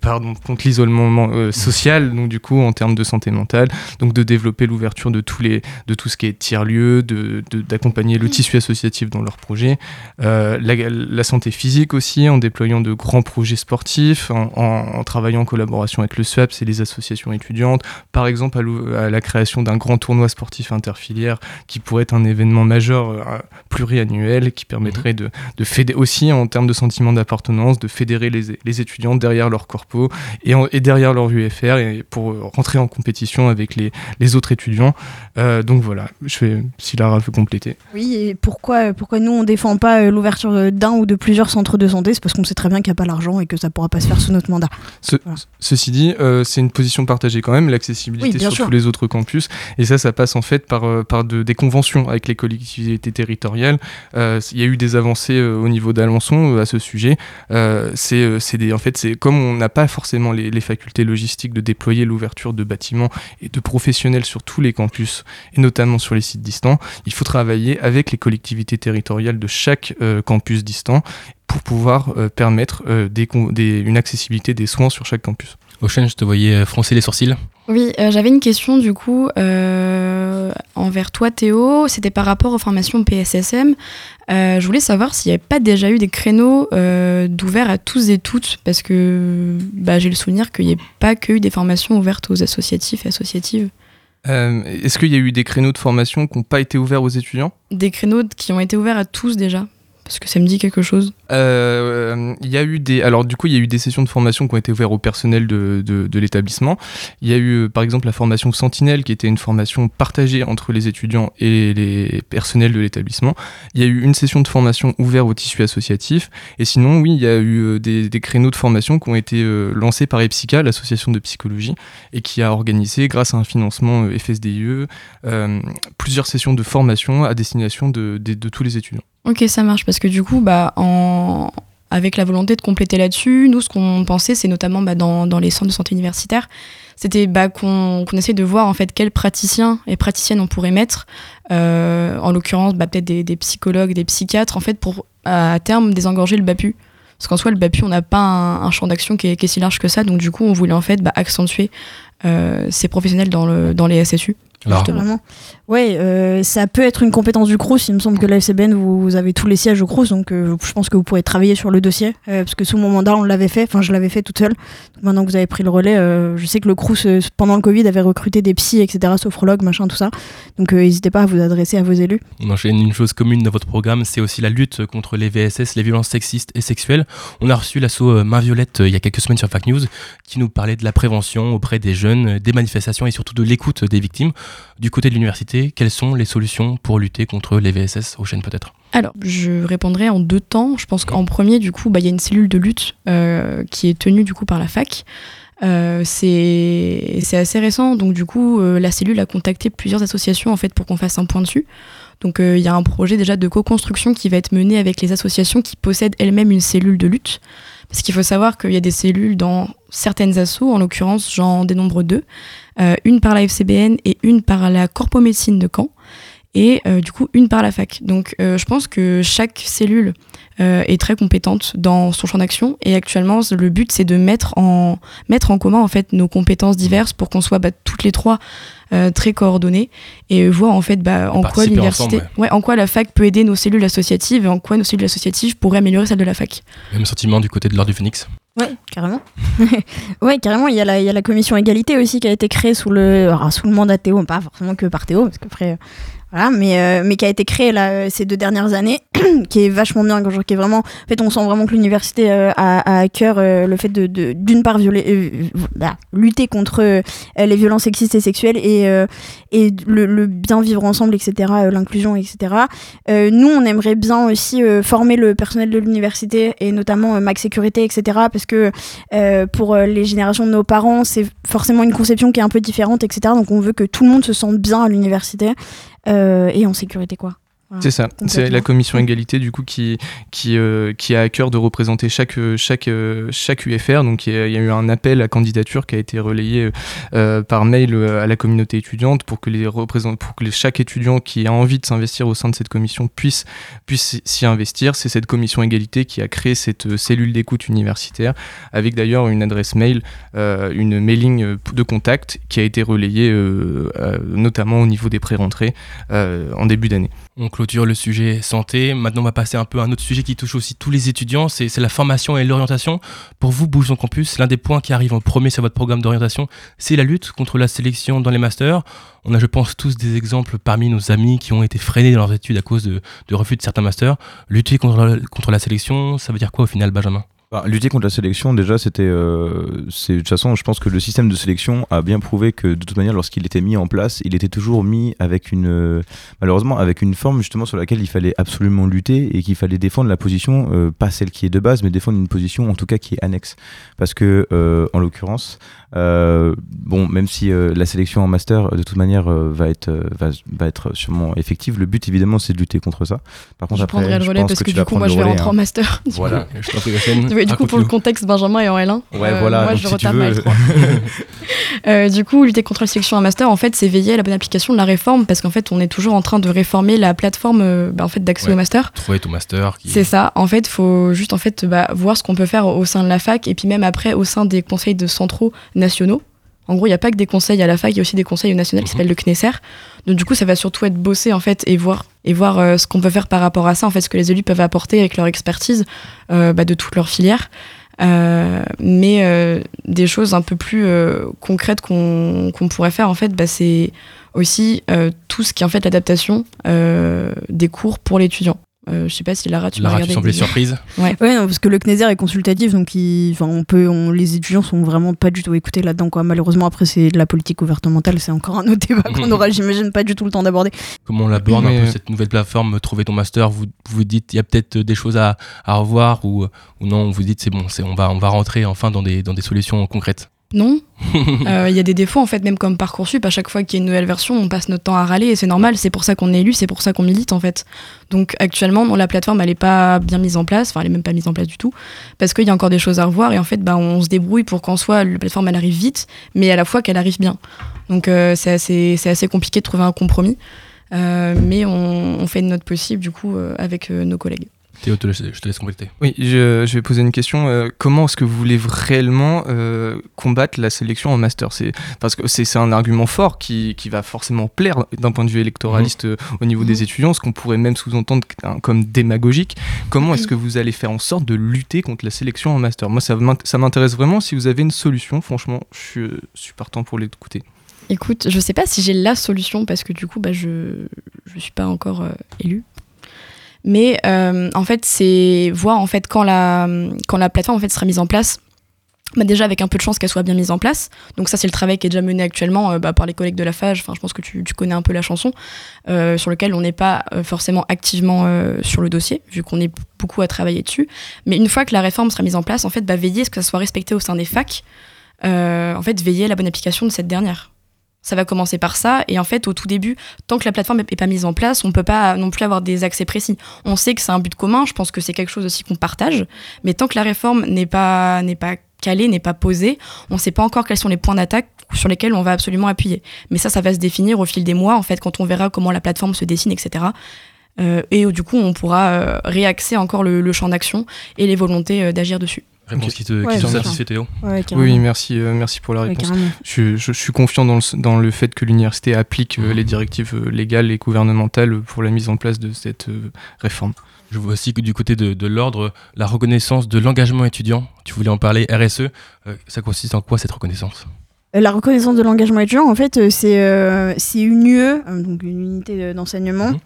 pardon contre l'isolement euh, social donc du coup en termes de santé mentale. Donc de développer l'ouverture de tous les de tout ce qui est tiers lieu de d'accompagner le tissu associatif dans leurs projets. Euh, la, la santé physique aussi en déployant de grands projets sportifs en, en- en travaillant en collaboration avec le SWAPS et les associations étudiantes. Par exemple à, à la création d'un grand tournoi sportif interfilière qui pourrait être un événement majeur euh, pluriannuel qui permettrait de, de fédérer aussi en termes de sentiment d'appartenance, de fédérer les, les étudiants derrière leur corpo et, en- et derrière leur UFR et pour euh, rentrer en compétition avec les, les autres étudiants. Euh, donc voilà, je vais, si Lara veut compléter. Oui, et pourquoi, pourquoi nous on défend pas l'ouverture d'un ou de plusieurs centres de santé? C'est parce qu'on sait très bien qu'il n'y a pas l'argent et que ça pourra pas se faire sous notre mandat. Ce- Voilà. Ceci dit, euh, c'est une position partagée quand même, l'accessibilité Oui, sur sûr. tous les autres campus. Et ça, ça passe en fait par, par de- des conventions avec les collectivités territoriales. Euh, Il y a eu des avancées euh, au niveau d'Alençon euh, à ce sujet. Euh, c'est euh, en fait, c'est comme on n'a pas forcément les, les facultés logistiques de déployer l'ouverture de bâtiments et de professionnels sur tous les campus, et notamment sur les sites distants, il faut travailler avec les collectivités territoriales de chaque euh, campus distant pour pouvoir euh, permettre euh, des con- des- une accessibilité des soins sur chaque campus. Ocean, je te voyais froncer les sourcils. Oui, euh, j'avais une question du coup euh, envers toi Théo, c'était par rapport aux formations PSSM. Euh, je voulais savoir s'il n'y avait pas déjà eu des créneaux euh, d'ouverts à tous et toutes, parce que bah, j'ai le souvenir qu'il n'y ait pas que eu des formations ouvertes aux associatifs et associatives. Euh, Est-ce qu'il y a eu des créneaux de formation qui n'ont pas été ouverts aux étudiants? Des créneaux qui ont été ouverts à tous déjà, parce que ça me dit quelque chose. Euh, Il y a eu des, alors du coup, il y a eu des sessions de formation qui ont été ouvertes au personnel de, de, l'établissement. Il y a eu, euh, par exemple, la formation Sentinelle, qui était une formation partagée entre les étudiants et les personnels de l'établissement. Il y a eu une session de formation ouverte au tissu associatif. Et sinon, oui, il y a eu euh, des, créneaux de formation qui ont été lancés par EPSICA, l'association de psychologie, et qui a organisé, grâce à un financement FSDIE, plusieurs sessions de formation à destination de, de, de tous les étudiants. Ok, ça marche, parce que du coup, bah, en... avec la volonté de compléter là-dessus, nous, ce qu'on pensait, c'est notamment bah, dans, dans les centres de santé universitaires, c'était bah, qu'on qu'on essaie de voir en fait quels praticiens et praticiennes on pourrait mettre, euh, en l'occurrence bah, peut-être des, des psychologues, des psychiatres, en fait pour à terme désengorger le BAPU. Parce qu'en soi, le BAPU, on n'a pas un, un champ d'action qui est, qui est si large que ça, donc du coup, on voulait en fait bah, accentuer euh, ces professionnels dans, le, dans les SSU. Alors, Ouais, euh, ça peut être une compétence du Crous. Il me semble que la vous, avez tous les sièges au Crous, donc euh, je pense que vous pourrez travailler sur le dossier. euh, parce que sous mon mandat, on l'avait fait. Enfin, je l'avais fait toute seule. Maintenant que vous avez pris le relais, je sais que le Crous, pendant le Covid, avait recruté des psys, etc., sophrologues, machin, tout ça. Donc n'hésitez pas à vous adresser à vos élus. On enchaîne une chose commune dans votre programme, c'est aussi la lutte contre les VSS, les violences sexistes et sexuelles. On a reçu l'assaut Main Violette il y a quelques semaines sur Fact News qui nous parlait de la prévention auprès des jeunes, des manifestations et surtout de l'écoute des victimes. Du côté de l'université, quelles sont les solutions pour lutter contre les VSS Aux chaînes peut-être? Alors, je répondrai en deux temps. Je pense qu'en premier, du coup, bah, il y a une cellule de lutte euh, qui est tenue du coup par la fac. Euh, c'est assez récent, donc du coup, euh, la cellule a contacté plusieurs associations en fait pour qu'on fasse un point dessus. Donc euh, il y a un projet déjà de co-construction qui va être mené avec les associations qui possèdent elles-mêmes une cellule de lutte. Parce qu'il faut savoir qu'il y a des cellules dans certaines assos, en l'occurrence j'en dénombre deux, Euh, une par la FCBN et une par la Corpomédecine de Caen, et euh, du coup une par la fac. Donc euh, je pense que chaque cellule est très compétente dans son champ d'action, et actuellement le but c'est de mettre en, mettre en commun en fait nos compétences diverses pour qu'on soit bah, toutes les trois très coordonnées et voir en fait bah, en quoi l'université, ouais, en quoi la fac peut aider nos cellules associatives et en quoi nos cellules associatives pourraient améliorer celles de la fac. Même sentiment du côté de l'ordre du Phoenix Ouais, carrément. ouais, carrément. Il y, a la, il y a la commission égalité aussi qui a été créée sous le, alors, sous le mandat de Théo, pas forcément que par Théo, parce qu'après, euh, voilà, mais, euh, mais qui a été créée là, euh, ces deux dernières années, qui est vachement bien, genre, qui est vraiment, en fait, on sent vraiment que l'université euh, a, a à cœur euh, le fait de, d'une part, violer, euh, bah, lutter contre euh, les violences sexistes et sexuelles et, et le, le bien vivre ensemble, etc., l'inclusion, etc. Nous, on aimerait bien aussi former le personnel de l'université et notamment Max Sécurité, etc. Parce que pour les générations de nos parents, c'est forcément une conception qui est un peu différente, etc. Donc on veut que tout le monde se sente bien à l'université et en sécurité, quoi. Voilà. C'est ça, c'est la commission égalité du coup qui, qui, euh, qui a à cœur de représenter chaque, euh, chaque, euh, chaque UFR. Donc il y, a, il y a eu un appel à candidature qui a été relayé euh, par mail à la communauté étudiante pour que, les représent- pour que les- chaque étudiant qui a envie de s'investir au sein de cette commission puisse, puisse s'y investir. C'est cette commission égalité qui a créé cette cellule d'écoute universitaire avec d'ailleurs une adresse mail, euh, une mailing de contact qui a été relayée notamment au niveau des pré-rentrées en début d'année. On clôture le sujet santé. Maintenant, on va passer un peu à un autre sujet qui touche aussi tous les étudiants, c'est la formation et l'orientation. Pour vous, Bouge en Campus, l'un des points qui arrive en premier sur votre programme d'orientation, c'est la lutte contre la sélection dans les masters. On a, je pense, tous des exemples parmi nos amis qui ont été freinés dans leurs études à cause de, refus de certains masters. Lutter contre la sélection, ça veut dire quoi au final, Benjamin? Bah, lutter contre la sélection, déjà, c'était. euh, c'est- de toute façon, je pense que le système de sélection a bien prouvé que, de toute manière, lorsqu'il était mis en place, il était toujours mis avec une. euh, malheureusement, avec une forme justement sur laquelle il fallait absolument lutter et qu'il fallait défendre la position, euh, pas celle qui est de base, mais défendre une position en tout cas qui est annexe. Parce que, euh, en l'occurrence, euh, bon, même si euh, la sélection en master, de toute manière, euh, va, être, va, va être sûrement effective, le but évidemment, c'est de lutter contre ça. Par contre, je après, prendrai le relais parce que, du coup, moi je vais relais, rentrer hein. en master. Voilà. Je t'en prie, Du coup, pour le contexte, Benjamin est en L1. Ouais, Euh, voilà. Moi, je si tu retarde ma veux- L3. Euh, du coup, lutter contre la sélection en master, en fait, c'est veiller à la bonne application de la réforme parce qu'en fait, on est toujours en train de réformer la plateforme euh, bah, en fait, d'accès Ouais. au master. Trouver ton master. Qui... C'est ça. En fait, il faut juste en fait, bah, voir ce qu'on peut faire au sein de la fac et puis même après au sein des conseils de centraux nationaux. En gros, il n'y a pas que des conseils à la fac, il y a aussi des conseils au national qui Mhm. s'appellent le CNESER. Donc du coup, ça va surtout être bossé en fait et voir et voir euh, ce qu'on peut faire par rapport à ça, en fait, ce que les élus peuvent apporter avec leur expertise euh, bah, de toute leur filière. Euh, mais euh, des choses un peu plus euh, concrètes qu'on pourrait faire en fait, bah, c'est aussi euh, tout ce qui est en fait l'adaptation euh, des cours pour l'étudiant. Euh, je sais pas si Lara, tu m'as Lara, tu regardé. semblais avec des- surprise. Ouais, non, parce que le CNESER est consultatif, donc il, on peut, on, les étudiants sont vraiment pas du tout écoutés là-dedans. Quoi. Malheureusement, après, c'est de la politique gouvernementale, c'est encore un autre débat qu'on aura, j'imagine, pas du tout le temps d'aborder. Comment on l'aborde un Mais- peu cette nouvelle plateforme, trouver ton master? Vous vous dites, il y a peut-être des choses à, à revoir ou, ou non? Vous dites, c'est bon, c'est on va, on va rentrer enfin dans des, dans des solutions concrètes. Non. Euh, Il y a des défauts en fait, même comme Parcoursup, à chaque fois qu'il y a une nouvelle version, on passe notre temps à râler et c'est normal, c'est pour ça qu'on est élu, c'est pour ça qu'on milite en fait. Donc actuellement, non, la plateforme elle est pas bien mise en place, enfin elle est même pas mise en place du tout, parce qu'il y a encore des choses à revoir et en fait bah, on se débrouille pour qu'en soit la plateforme elle arrive vite, mais à la fois qu'elle arrive bien. Donc euh, c'est assez, compliqué de trouver un compromis, Euh, mais on, on fait de notre possible du coup avec nos collègues. Théo, te laisse- je te laisse compléter. Oui, je, je vais poser une question. Euh, comment est-ce que vous voulez réellement euh, combattre la sélection en master? C'est parce que c'est c'est un argument fort qui, qui va forcément plaire d'un point de vue électoraliste euh, au niveau des étudiants, ce qu'on pourrait même sous-entendre comme démagogique. Comment est-ce que vous allez faire en sorte de lutter contre la sélection en master? Moi, ça m'int- ça m'intéresse vraiment. Si vous avez une solution, franchement, je suis, euh, je suis partant pour l'écouter. Écoute, je sais pas si j'ai la solution parce que du coup, bah, je je suis pas encore euh, élue. Mais euh, en fait, c'est voir en fait quand la quand la plateforme en fait sera mise en place. Bah déjà avec un peu de chance qu'elle soit bien mise en place. Donc ça c'est le travail qui est déjà mené actuellement euh, bah, par les collègues de la FAGE. Enfin je pense que tu, connais un peu la chanson euh, sur lequel on n'est pas forcément activement sur le dossier vu qu'on est beaucoup à travailler dessus. Mais une fois que la réforme sera mise en place, en fait bah, veiller à ce que ça soit respecté au sein des facs. En fait veiller à la bonne application de cette dernière. Ça va commencer par ça. Et en fait, au tout début, tant que la plateforme n'est pas mise en place, on peut pas non plus avoir des accès précis. On sait que c'est un but commun. Je pense que c'est quelque chose aussi qu'on partage. Mais tant que la réforme n'est pas, pas calée, n'est pas posée, on ne sait pas encore quels sont les points d'attaque sur lesquels on va absolument appuyer. Mais ça, ça va se définir au fil des mois, en fait, quand on verra comment la plateforme se dessine, etc. Et euh, du coup, on pourra euh, réaxer encore le, le champ d'action et les volontés euh, d'agir dessus. Réponse qui te, qui Ouais, satisfait, Théo Ouais. Oui, merci, euh, merci pour la réponse. Je, je- je suis confiant dans le, dans le fait que l'université applique euh, les directives euh, légales et gouvernementales pour la mise en place de cette euh, réforme. Je vois aussi que du côté de, de l'ordre, la reconnaissance de l'engagement étudiant. Tu voulais en parler, RSE. euh, ça consiste en quoi cette reconnaissance? La reconnaissance de l'engagement étudiant, en fait, c'est euh, c'est une UE, donc une unité d'enseignement. Mhm.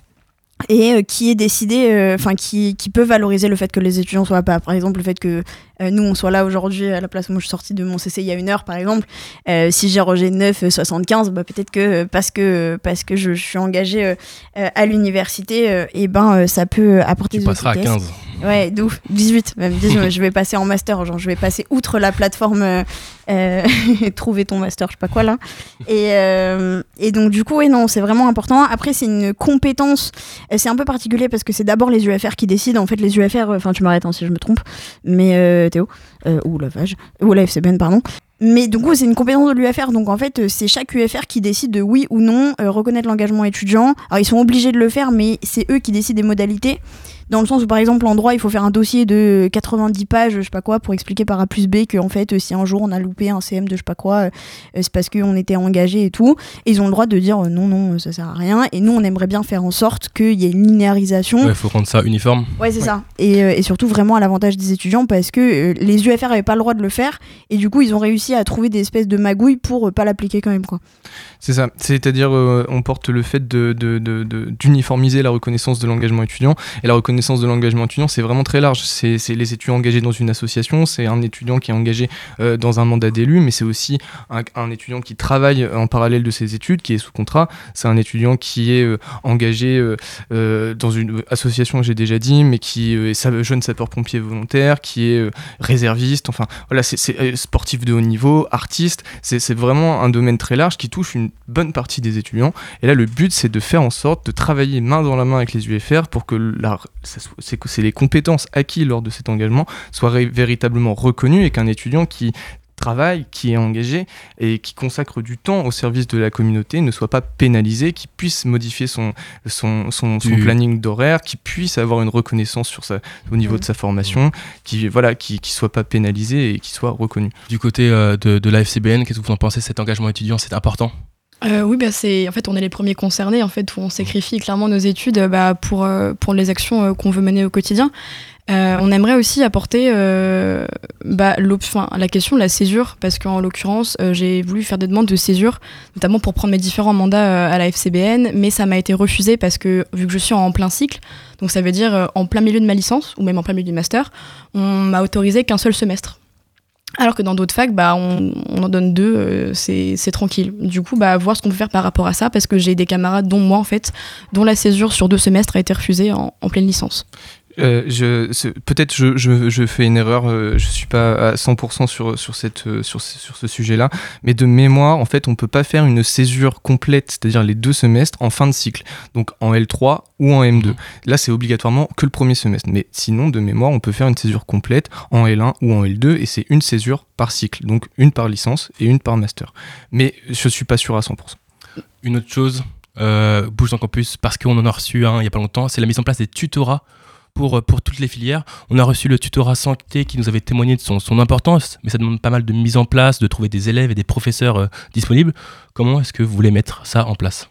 Et euh, qui est décidée, euh, enfin qui, qui peut valoriser le fait que les étudiants soient pas, par exemple le fait que nous on soit là aujourd'hui à la place où moi je suis sortie de mon CC il y a une heure par exemple, euh, si j'ai rangé 9,75, bah, peut-être que euh, parce que parce que je, je suis engagée euh, euh, à l'université, euh, et ben euh, ça peut apporter Tu des passeras à vitesses. 15. Ouais, d'où 18 même. Disons, je vais passer en master, genre je vais passer outre la plateforme euh, euh, trouver ton master, je sais pas quoi là. Et, euh, et donc du coup, ouais, non, c'est vraiment important. Après, c'est une compétence. euh, C'est un peu particulier parce que c'est d'abord les UFR qui décident. En fait, les UFR, euh, enfin, tu m'arrêtes hein, si je me trompe, mais euh, ou la ou la FCBN, pardon. Mais du coup, c'est une compétence de l'UFR. Donc, en fait, c'est chaque UFR qui décide de oui ou non euh, reconnaître l'engagement étudiant. Alors, ils sont obligés de le faire, mais c'est eux qui décident des modalités. Dans le sens où, par exemple, en droit, il faut faire un dossier de 90 pages, je sais pas quoi, pour expliquer par A plus B qu'en fait, euh, si un jour on a loupé un CM de je sais pas quoi, euh, euh, c'est parce qu'on était engagé et tout. Et ils ont le droit de dire euh, non, non, ça sert à rien. Et nous, on aimerait bien faire en sorte qu'il y ait une linéarisation. Il faut rendre ça uniforme. Ouais, c'est ça. Et, euh, et surtout vraiment à l'avantage des étudiants parce que euh, les UFR n'avaient pas le droit de le faire et du coup ils ont réussi à trouver des espèces de magouilles pour euh, pas l'appliquer quand même quoi. C'est ça, c'est-à-dire euh, on porte le fait de- de- de- de- d'uniformiser la reconnaissance de l'engagement étudiant. Et la reconnaissance de l'engagement étudiant, c'est vraiment très large. C'est les étudiants engagés dans une association, c'est un étudiant qui est engagé euh, dans un mandat d'élu, mais c'est aussi un, étudiant qui travaille en parallèle de ses études, qui est sous contrat. C'est un étudiant qui est euh, engagé euh, dans une association j'ai déjà dit, mais qui est jeune sapeur-pompier volontaire, qui est réserviste. Enfin, voilà, c'est- sportif de haut niveau, artiste. C'est vraiment un domaine très large qui touche une bonne partie des étudiants. Et là, le but, c'est de faire en sorte de travailler main dans la main avec les UFR pour que la- c'est que les compétences acquises lors de cet engagement soient véritablement reconnues et qu'un étudiant qui travaille, qui est engagé et qui consacre du temps au service de la communauté ne soit pas pénalisé, qui puisse modifier son, son, son, planning d'horaire, qui puisse avoir une reconnaissance sur sa, au niveau de sa formation, qui voilà, qui, qui soit pas pénalisé et qui soit reconnu. Du côté euh, de, de la FCBN, qu'est-ce que vous en pensez? Cet engagement étudiant, c'est important? Euh, oui, bah c'est en fait on est les premiers concernés en fait où on sacrifie clairement nos études euh, bah, pour euh, pour les actions euh, qu'on veut mener au quotidien. On aimerait aussi apporter bah, enfin, la question de la césure parce qu'en l'occurrence j'ai voulu faire des demandes de césure notamment pour prendre mes différents mandats à la FCBN mais ça m'a été refusé parce que vu que je suis en plein cycle donc ça veut dire en plein milieu de ma licence ou même en plein milieu du master on m'a autorisé qu'un seul semestre. Alors que dans d'autres facs, bah, on, en donne deux, euh, c'est tranquille. Du coup, bah, voir ce qu'on peut faire par rapport à ça, parce que j'ai des camarades, dont moi en fait, dont la césure sur deux semestres a été refusée en pleine licence. Euh, je, peut-être je, je, je fais une erreur, euh, je suis pas à 100% sur, sur, cette, euh, sur, ce- sur ce sujet-là, mais de mémoire, en fait, on peut pas faire une césure complète, c'est-à-dire les deux semestres en fin de cycle, donc en L3 ou en M2. Là, c'est obligatoirement que le premier semestre, mais sinon, de mémoire, on peut faire une césure complète en L1 ou en L2, et c'est une césure par cycle, donc une par licence et une par master. Mais je suis pas sûr à 100%. Une autre chose, euh, Bouge dans Campus, parce qu'on en a reçu un il y a pas longtemps, c'est la mise en place des tutorats pour, euh, pour toutes les filières. On a reçu le tutorat santé qui nous avait témoigné de son, son importance, mais ça demande pas mal de mise en place, de trouver des élèves et des professeurs euh, disponibles. Comment est-ce que vous voulez mettre ça en place?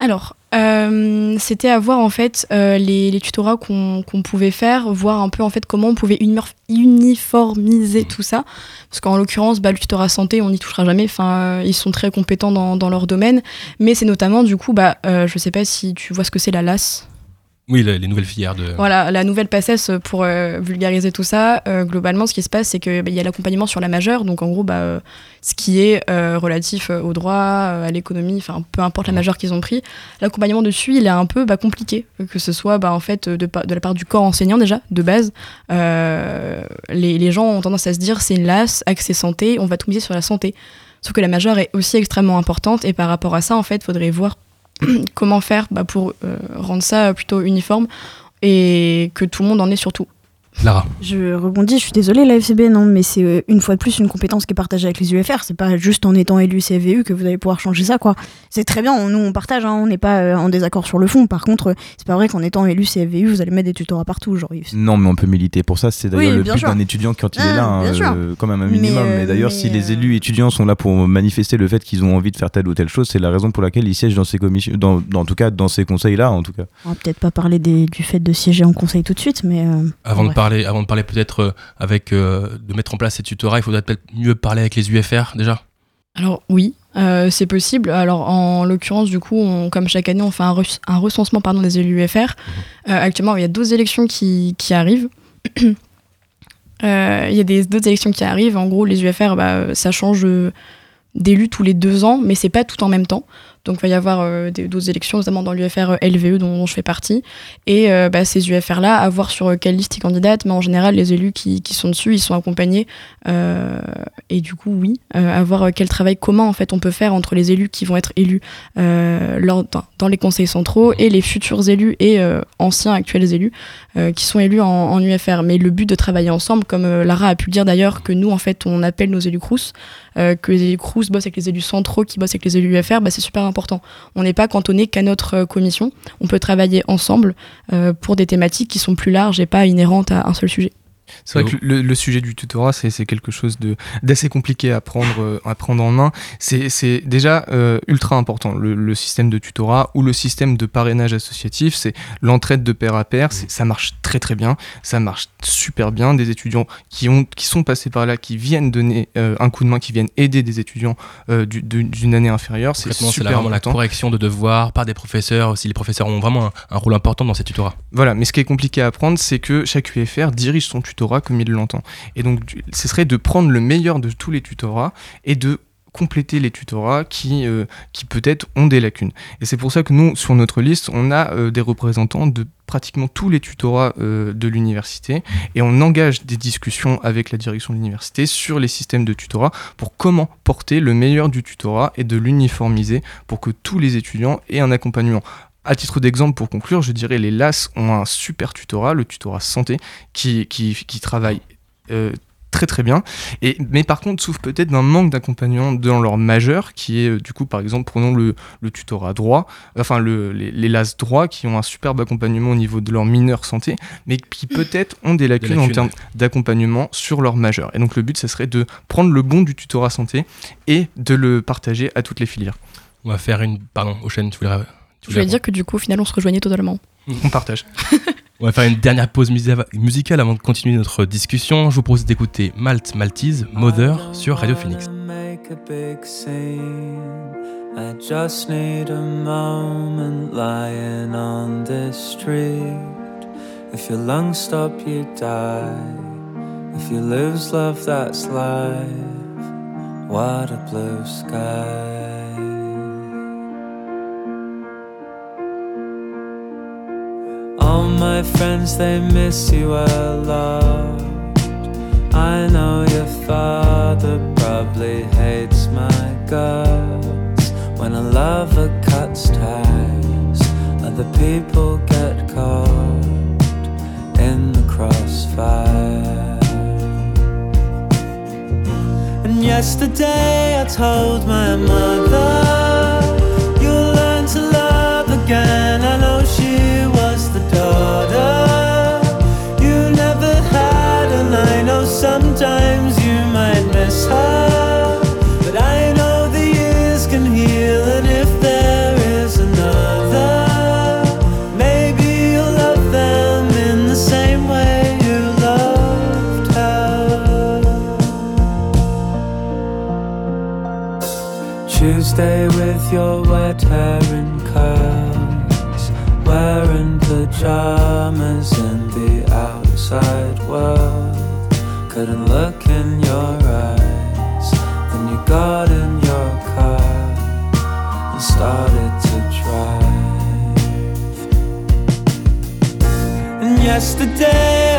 Alors, euh, c'était à voir en fait euh, les, les tutorats qu'on pouvait faire, voir un peu en fait comment on pouvait uniformiser tout ça. Parce qu'en l'occurrence, bah, le tutorat santé, on n'y touchera jamais. Enfin, euh, ils sont très compétents dans, dans leur domaine. Mais c'est notamment du coup, bah, je sais pas si tu vois ce que c'est la LAS. Oui, les, les nouvelles filières de. Voilà, la nouvelle PACES pour euh, vulgariser tout ça. euh, globalement, ce qui se passe, c'est qu'il y a l'accompagnement sur la majeure, donc en gros, bah, euh, ce qui est relatif au droit, à l'économie, enfin, peu importe la majeure qu'ils ont pris. L'accompagnement dessus, il est un peu bah, compliqué, que ce soit bah, en fait de, la part du corps enseignant déjà, de base. Les, les gens ont tendance à se dire, c'est une LAS, accès santé, on va tout miser sur la santé. Sauf que la majeure est aussi extrêmement importante, et par rapport à ça, en fait, il faudrait voir comment faire bah, pour euh, rendre ça plutôt uniforme et que tout le monde en ait surtout. Lara. Je rebondis, je suis désolée, la FCB, non, mais c'est euh, une fois de plus une compétence qui est partagée avec les UFR. C'est pas juste en étant élu CVU que vous allez pouvoir changer ça, quoi. C'est très bien, on- nous on partage, hein, on n'est pas euh, en désaccord sur le fond. Par contre, euh, c'est pas vrai qu'en étant élu CVU, vous allez mettre des tutorats partout. Genre, Non, mais on peut militer pour ça. C'est d'ailleurs Oui, le but d'un étudiant quand il Ah, est là, hein, euh, quand même un Mais, minimum. euh, et d'ailleurs, mais, si les élus étudiants sont là pour manifester le fait qu'ils ont envie de faire telle ou telle chose, c'est la raison pour laquelle ils siègent dans ces commissions, dans, dans- en tout cas dans ces conseils-là, en tout cas. on va peut-être pas parler des- du fait de siéger en conseil tout de suite, mais. euh, Avant de bref. Parler, avant de parler peut-être euh, avec euh, de mettre en place ces tutorats, il faudrait peut-être mieux parler avec les UFR déjà? Alors oui, euh, c'est possible. Alors en l'occurrence, du coup, on- comme chaque année, on fait un, re- un recensement pardon, des élus UFR. Euh, actuellement, il y a d'autres élections qui, qui arrivent. Euh, il y a des- d'autres élections qui arrivent. En gros, les UFR, bah, ça change d'élus tous les deux ans, mais c'est pas tout en même temps. Donc il va y avoir euh, d'autres élections, notamment dans l'UFR LVE dont, je fais partie. Et euh, bah, ces UFR-là, à voir sur euh, quelle liste ils candidatent, mais en général, les élus qui, sont dessus, ils sont accompagnés. Euh, et du coup, oui, euh, à voir euh, quel travail commun en fait on peut faire entre les élus qui vont être élus euh, lors, dans, les conseils centraux et les futurs élus et euh, anciens actuels élus euh, qui sont élus en, UFR. Mais le but de travailler ensemble, comme euh, Lara a pu le dire d'ailleurs, que nous en fait on appelle nos élus CRUS, euh, que les élus CRUS bossent avec les élus centraux qui bossent avec les élus UFR, bah, c'est super important. On n'est pas cantonné qu'à notre euh, commission. On peut travailler ensemble euh, pour des thématiques qui sont plus larges et pas inhérentes à un seul sujet. C'est vrai que le, le sujet du tutorat, c'est quelque chose d'assez compliqué à prendre, euh, à prendre en main. C'est déjà euh, ultra important. Le, le système de tutorat ou le système de parrainage associatif, c'est l'entraide de pair à pair. c'est- Ça marche très très bien. Ça marche super bien. Des étudiants qui, ont, qui sont passés par là, qui viennent donner euh, un coup de main, qui viennent aider des étudiants euh, du- du- d'une année inférieure, c'est super vraiment la important. correction de devoirs par des professeurs. Aussi, les professeurs ont vraiment un, un rôle important dans ces tutorats. Voilà, mais ce qui est compliqué à apprendre, c'est que chaque UFR dirige son tutorat comme il l'entend. Et donc, ce serait de prendre le meilleur de tous les tutorats et de compléter les tutorats qui, euh, peut-être ont des lacunes. Et c'est pour ça que nous, sur notre liste, on a euh, des représentants de pratiquement tous les tutorats euh, de l'université et on engage des discussions avec la direction de l'université sur les systèmes de tutorat pour comment porter le meilleur du tutorat et de l'uniformiser pour que tous les étudiants aient un accompagnement. À titre d'exemple, pour conclure, je dirais les LAS ont un super tutorat, le tutorat santé, qui, qui, qui travaille euh, très très bien. Et, mais par contre, souffre peut-être d'un manque d'accompagnement dans leur majeur, qui est euh, du coup, par exemple, prenons le, le tutorat droit, enfin le, les, les LAS droit, qui ont un superbe accompagnement au niveau de leur mineur santé, mais qui peut-être ont des lacunes, en lacunes, termes d'accompagnement sur leur majeur. Et donc le but, ce serait de prendre le bon du tutorat santé et de le partager à toutes les filières. On va faire une. Pardon, Ocean, tu voulais. Je voulais dire que du coup, au final, on se rejoignait totalement. On partage. On va faire une dernière pause musicale avant de continuer notre discussion. Je vous propose d'écouter Malt Maltese, Mother, sur Radio Phoenix. make a big scene. I just need a moment lying on this street. If your lungs stop, you die. If you lose love, that's life. What a blue sky. All my friends, they miss you a lot. I know your father probably hates my guts when a lover cuts ties. Other people get caught in the crossfire. And yesterday I told my mother, Tuesday with your wet hair in curls, wearing pajamas in the outside world. Couldn't look yesterday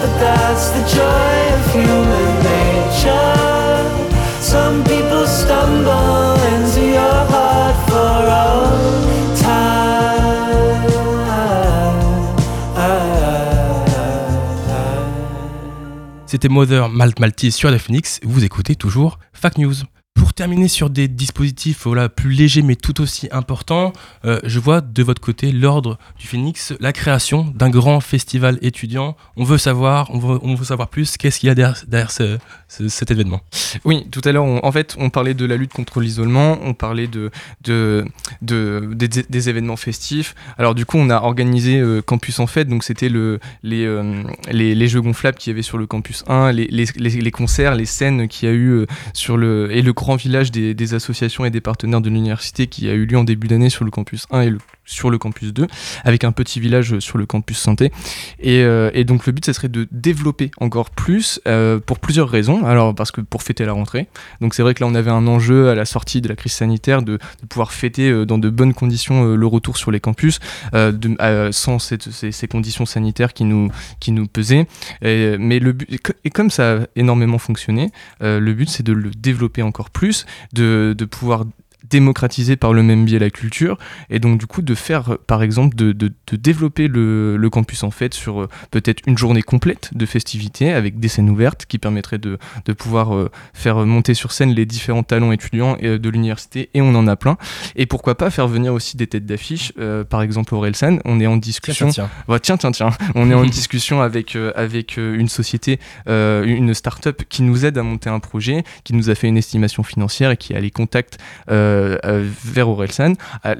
but that's the joy of human nature. Some people stumble into your heart for all time. C'était Mother Malt Maltese sur la Phoenix. Vous écoutez toujours Fact News. Pour terminer sur des dispositifs voilà, plus légers mais tout aussi importants, euh, je vois de votre côté l'ordre du Phoenix, la création d'un grand festival étudiant. On veut savoir, on veut, savoir plus. Qu'est-ce qu'il y a derrière, derrière ce- ce- cet événement? Oui, tout à l'heure, en fait, on parlait de la lutte contre l'isolement, on parlait de, de, de- des, événements festifs. Alors du coup, on a organisé euh, Campus en Fête, donc c'était euh, les, les jeux gonflables qu'il y avait sur le Campus 1, les, les, les, concerts, les scènes qu'il y a eu sur le... et le grand village des, associations et des partenaires de l'université qui a eu lieu en début d'année sur le Campus 1 et le- sur le Campus 2, avec un petit village sur le Campus Santé. Et, euh, et donc le but, ce serait de développer encore plus euh, pour plusieurs raisons. Alors parce que pour fêter la rentrée, donc c'est vrai que là on avait un enjeu à la sortie de la crise sanitaire de, pouvoir fêter euh, dans de bonnes conditions le retour sur les campus, sans ces, conditions sanitaires qui nous, pesaient. Et, mais le but, et co- et comme ça a énormément fonctionné, le but c'est de le développer encore plus, de pouvoir démocratiser par le même biais la culture et donc du coup de faire par exemple de, de- de développer le, le campus en fait sur euh, peut-être une journée complète de festivités avec des scènes ouvertes qui permettraient de, de pouvoir euh, faire monter sur scène les différents talents étudiants euh, de l'université et on en a plein et pourquoi pas faire venir aussi des têtes d'affiche euh, par exemple Orelsan on est en discussion tiens, tiens. Ouais, tiens tiens tiens on est en discussion avec euh, avec une société une start-up qui nous aide à monter un projet qui nous a fait une estimation financière et qui a les contacts euh, euh, vers Orelsan. Euh,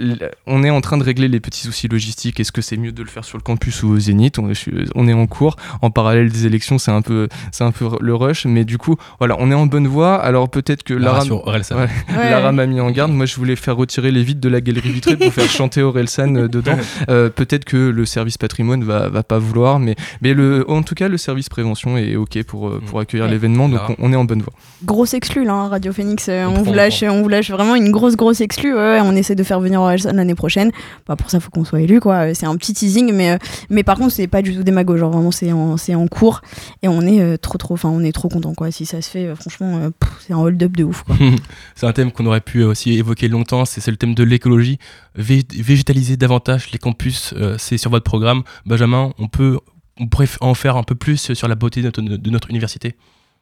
on est en train de régler les petits soucis logistiques. Est-ce que c'est mieux de le faire sur le campus ou au Zénith on, est en cours. En parallèle des élections c'est un peu c'est un peu le rush. Mais du coup voilà on est en bonne voie. Alors peut-être que Lara. Ouais, Ouais. Lara m'a mis en garde. Moi je voulais faire retirer les vitres de la galerie vitrée pour faire chanter Orelsan euh, dedans. Euh, peut-être que le service patrimoine va, va pas vouloir mais mais le en tout cas le service prévention est ok pour euh, pour accueillir Ouais. l'événement. Donc on, on est en bonne voie. Grosse exclue là, hein, Radio Phoenix. euh, On vous lâche, on vous lâche vraiment une grosse grosse exclue. ouais, ouais, on essaie de faire venir Orelsan l'année prochaine. Bah, pour ça, faut qu'on soit élu quoi. Euh, C'est un petit teasing, mais euh, mais par contre, c'est pas du tout démago. Genre vraiment, c'est en en cours et on est euh, trop trop. Enfin, on est trop content quoi. Si ça se fait, franchement, c'est un hold up de ouf c'est un thème qu'on aurait pu aussi évoquer longtemps, c'est le thème de l'écologie. Vé- végétaliser davantage les campus, c'est sur votre programme. Benjamin, on peut on pourrait en faire un peu plus sur la beauté de notre université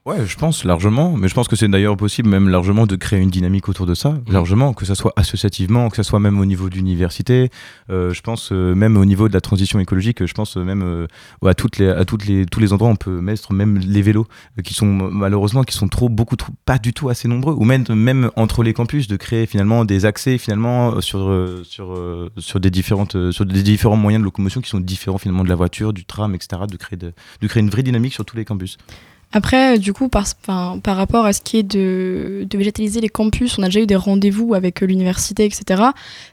Ouais, je pense largement, mais je pense que c'est d'ailleurs possible même largement de créer une dynamique autour de ça, Mmh. largement, que ça soit associativement, que ça soit même au niveau d'université, euh, je pense euh, même au niveau de la transition écologique, je pense euh, même euh, à toutes les à toutes les tous les endroits on peut mettre même les vélos qui sont malheureusement qui sont trop beaucoup trop pas du tout assez nombreux ou même même entre les campus de créer finalement des accès finalement sur sur sur des différentes sur des différents moyens de locomotion qui sont différents finalement de la voiture, du tram, etc. de créer de, de créer une vraie dynamique sur tous les campus. Après, euh, du coup, par, rapport à ce qui est de, de végétaliser les campus, on a déjà eu des rendez-vous avec euh, l'université, etc.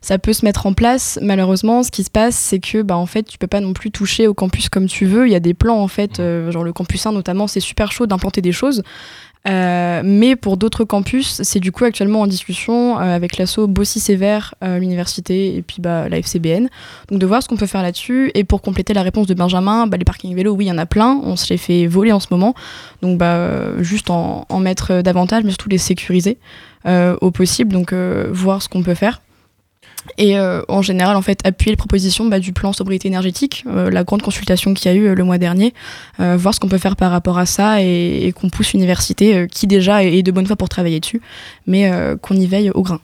Ça peut se mettre en place. Malheureusement, ce qui se passe, c'est que, bah, en fait, tu peux pas non plus toucher au campus comme tu veux. Il y a des plans, en fait, euh, genre le campus 1 notamment, c'est super chaud d'implanter des choses. Euh, mais pour d'autres campus, c'est du coup actuellement en discussion euh, avec l'asso Bossy Sévère, euh, l'université et puis bah, la FCBN. Donc de voir ce qu'on peut faire là-dessus. Et pour compléter la réponse de Benjamin, bah, les parkings vélos, oui, il y en a plein. On se les fait voler en ce moment. Donc bah, juste en, en mettre euh, davantage, mais surtout les sécuriser euh, au possible. Donc voir ce qu'on peut faire. Et euh, en général, en fait, appuyer les propositions bah, du plan sobriété énergétique, euh, la grande consultation qu'il y a eu euh, le mois dernier, voir ce qu'on peut faire par rapport à ça et, qu'on pousse l'université, qui déjà est, est de bonne foi pour travailler dessus, mais qu'on y veille au grain.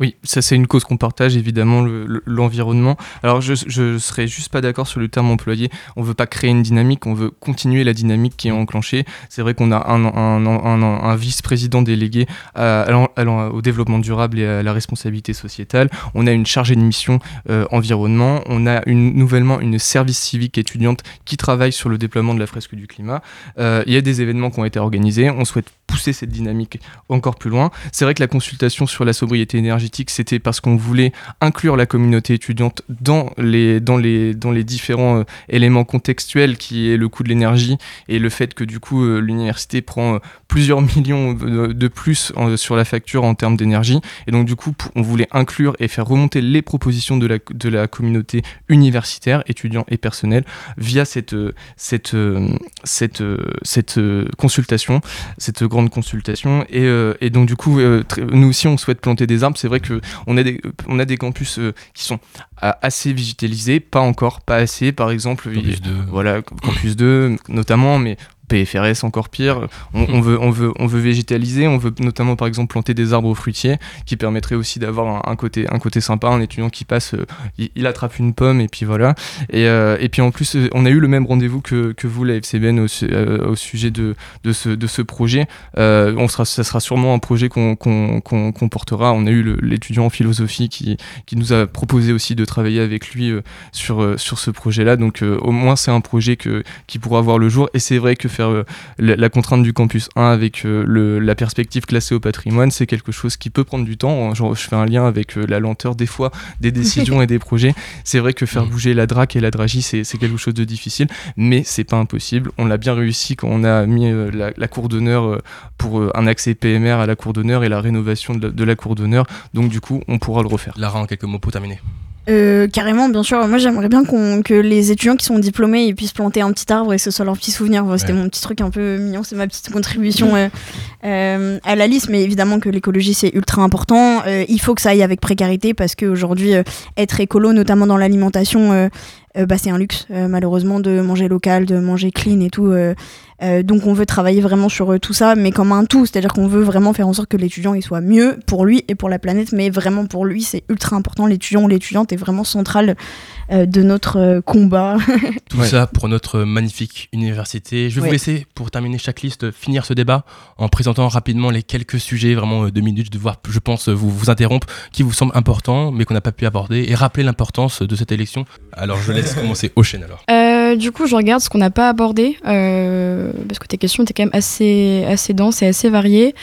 Oui, ça c'est une cause qu'on partage évidemment, le- le- l'environnement. Alors je, je serais juste pas d'accord sur le terme employé. On veut pas créer une dynamique, on veut continuer la dynamique qui est enclenchée. C'est vrai qu'on a un, vice-président délégué allant- au développement durable et à la responsabilité sociétale. On a une chargée de mission euh, environnement. On a nouvellement une service civique étudiante qui travaille sur le déploiement de la fresque du climat. Euh, Il y a des événements qui ont été organisés. On souhaite pousser cette dynamique encore plus loin. C'est vrai que la consultation sur la sobriété énergétique, c'était parce qu'on voulait inclure la communauté étudiante dans les, dans les, dans les différents euh, éléments contextuels qui est le coût de l'énergie et le fait que du coup euh, l'université prend euh, plusieurs millions de, plus sur la facture en termes d'énergie. Et donc du coup, on voulait inclure et faire remonter les propositions de la, de la communauté universitaire, étudiants et personnels, via cette, cette, cette, cette consultation, cette grande consultation. Et, et donc du coup, nous aussi, on souhaite planter des arbres. C'est vrai que on a des, on a des campus euh, qui sont euh, assez végétalisés, pas encore, pas assez. Par exemple, Campus il- 2. voilà, Campus 2 notamment, mais PFRS encore pire. On, on veut, on, veut, on veut végétaliser, on veut notamment par exemple planter des arbres fruitiers qui permettraient aussi d'avoir un, un côté, un côté sympa. Un étudiant qui passe, euh, il, il attrape une pomme et puis voilà. Et, euh, et puis en plus, euh, on a eu le même rendez-vous que, que vous, la FCBN, au, su- euh, au sujet de, de, ce, de ce projet. On sera, ça sera sûrement un projet qu'on portera. On a eu l'étudiant en philosophie qui, qui nous a proposé aussi de travailler avec lui sur, sur ce projet-là. Donc au moins c'est un projet que, qui pourra voir le jour. Et c'est vrai que faire euh, la, la contrainte du campus 1 avec euh, le, la perspective classée au patrimoine, c'est quelque chose qui peut prendre du temps. Genre, je fais un lien avec euh, la lenteur des fois des décisions et des projets. C'est vrai que faire bouger la DRAC et la DRAGI, c'est c'est quelque chose de difficile, mais c'est pas impossible. On l'a bien réussi quand on a mis euh, la, la cour d'honneur euh, pour euh, un accès PMR à la cour d'honneur et la rénovation de la, de la cour d'honneur. Donc du coup, on pourra le refaire. Lara, en quelques mots pour terminer. Euh, carrément, bien sûr. Moi, j'aimerais bien que les étudiants qui sont diplômés ils puissent planter un petit arbre et ce soit leur petit souvenir. Voilà, C'était mon petit truc un peu mignon, c'est ma petite contribution euh, euh, à la liste. Mais évidemment que l'écologie c'est ultra important. Euh, il faut que ça aille avec précarité parce qu'aujourd'hui, être écolo, notamment dans l'alimentation, bah, c'est un luxe, malheureusement, de manger local, de manger clean et tout. Euh, donc on veut travailler vraiment sur euh, tout ça, mais comme un tout, c'est-à-dire qu'on veut vraiment faire en sorte que l'étudiant il soit mieux pour lui et pour la planète, mais vraiment pour lui c'est ultra important. L'étudiant ou l'étudiante est vraiment central euh, de notre euh, combat. Tout Ouais. ça pour notre magnifique université. Je vais Ouais. vous laisser, pour terminer chaque liste, finir ce débat en présentant rapidement les quelques sujets, vraiment euh, deux minutes, je devoir, je pense, vous, vous interrompre, qui vous semblent importants, mais qu'on n'a pas pu aborder, et rappeler l'importance de cette élection. Alors je laisse commencer Ocean alors. Euh, du coup, je regarde ce qu'on n'a pas abordé, euh, parce que tes questions étaient quand même assez, assez denses et assez variées.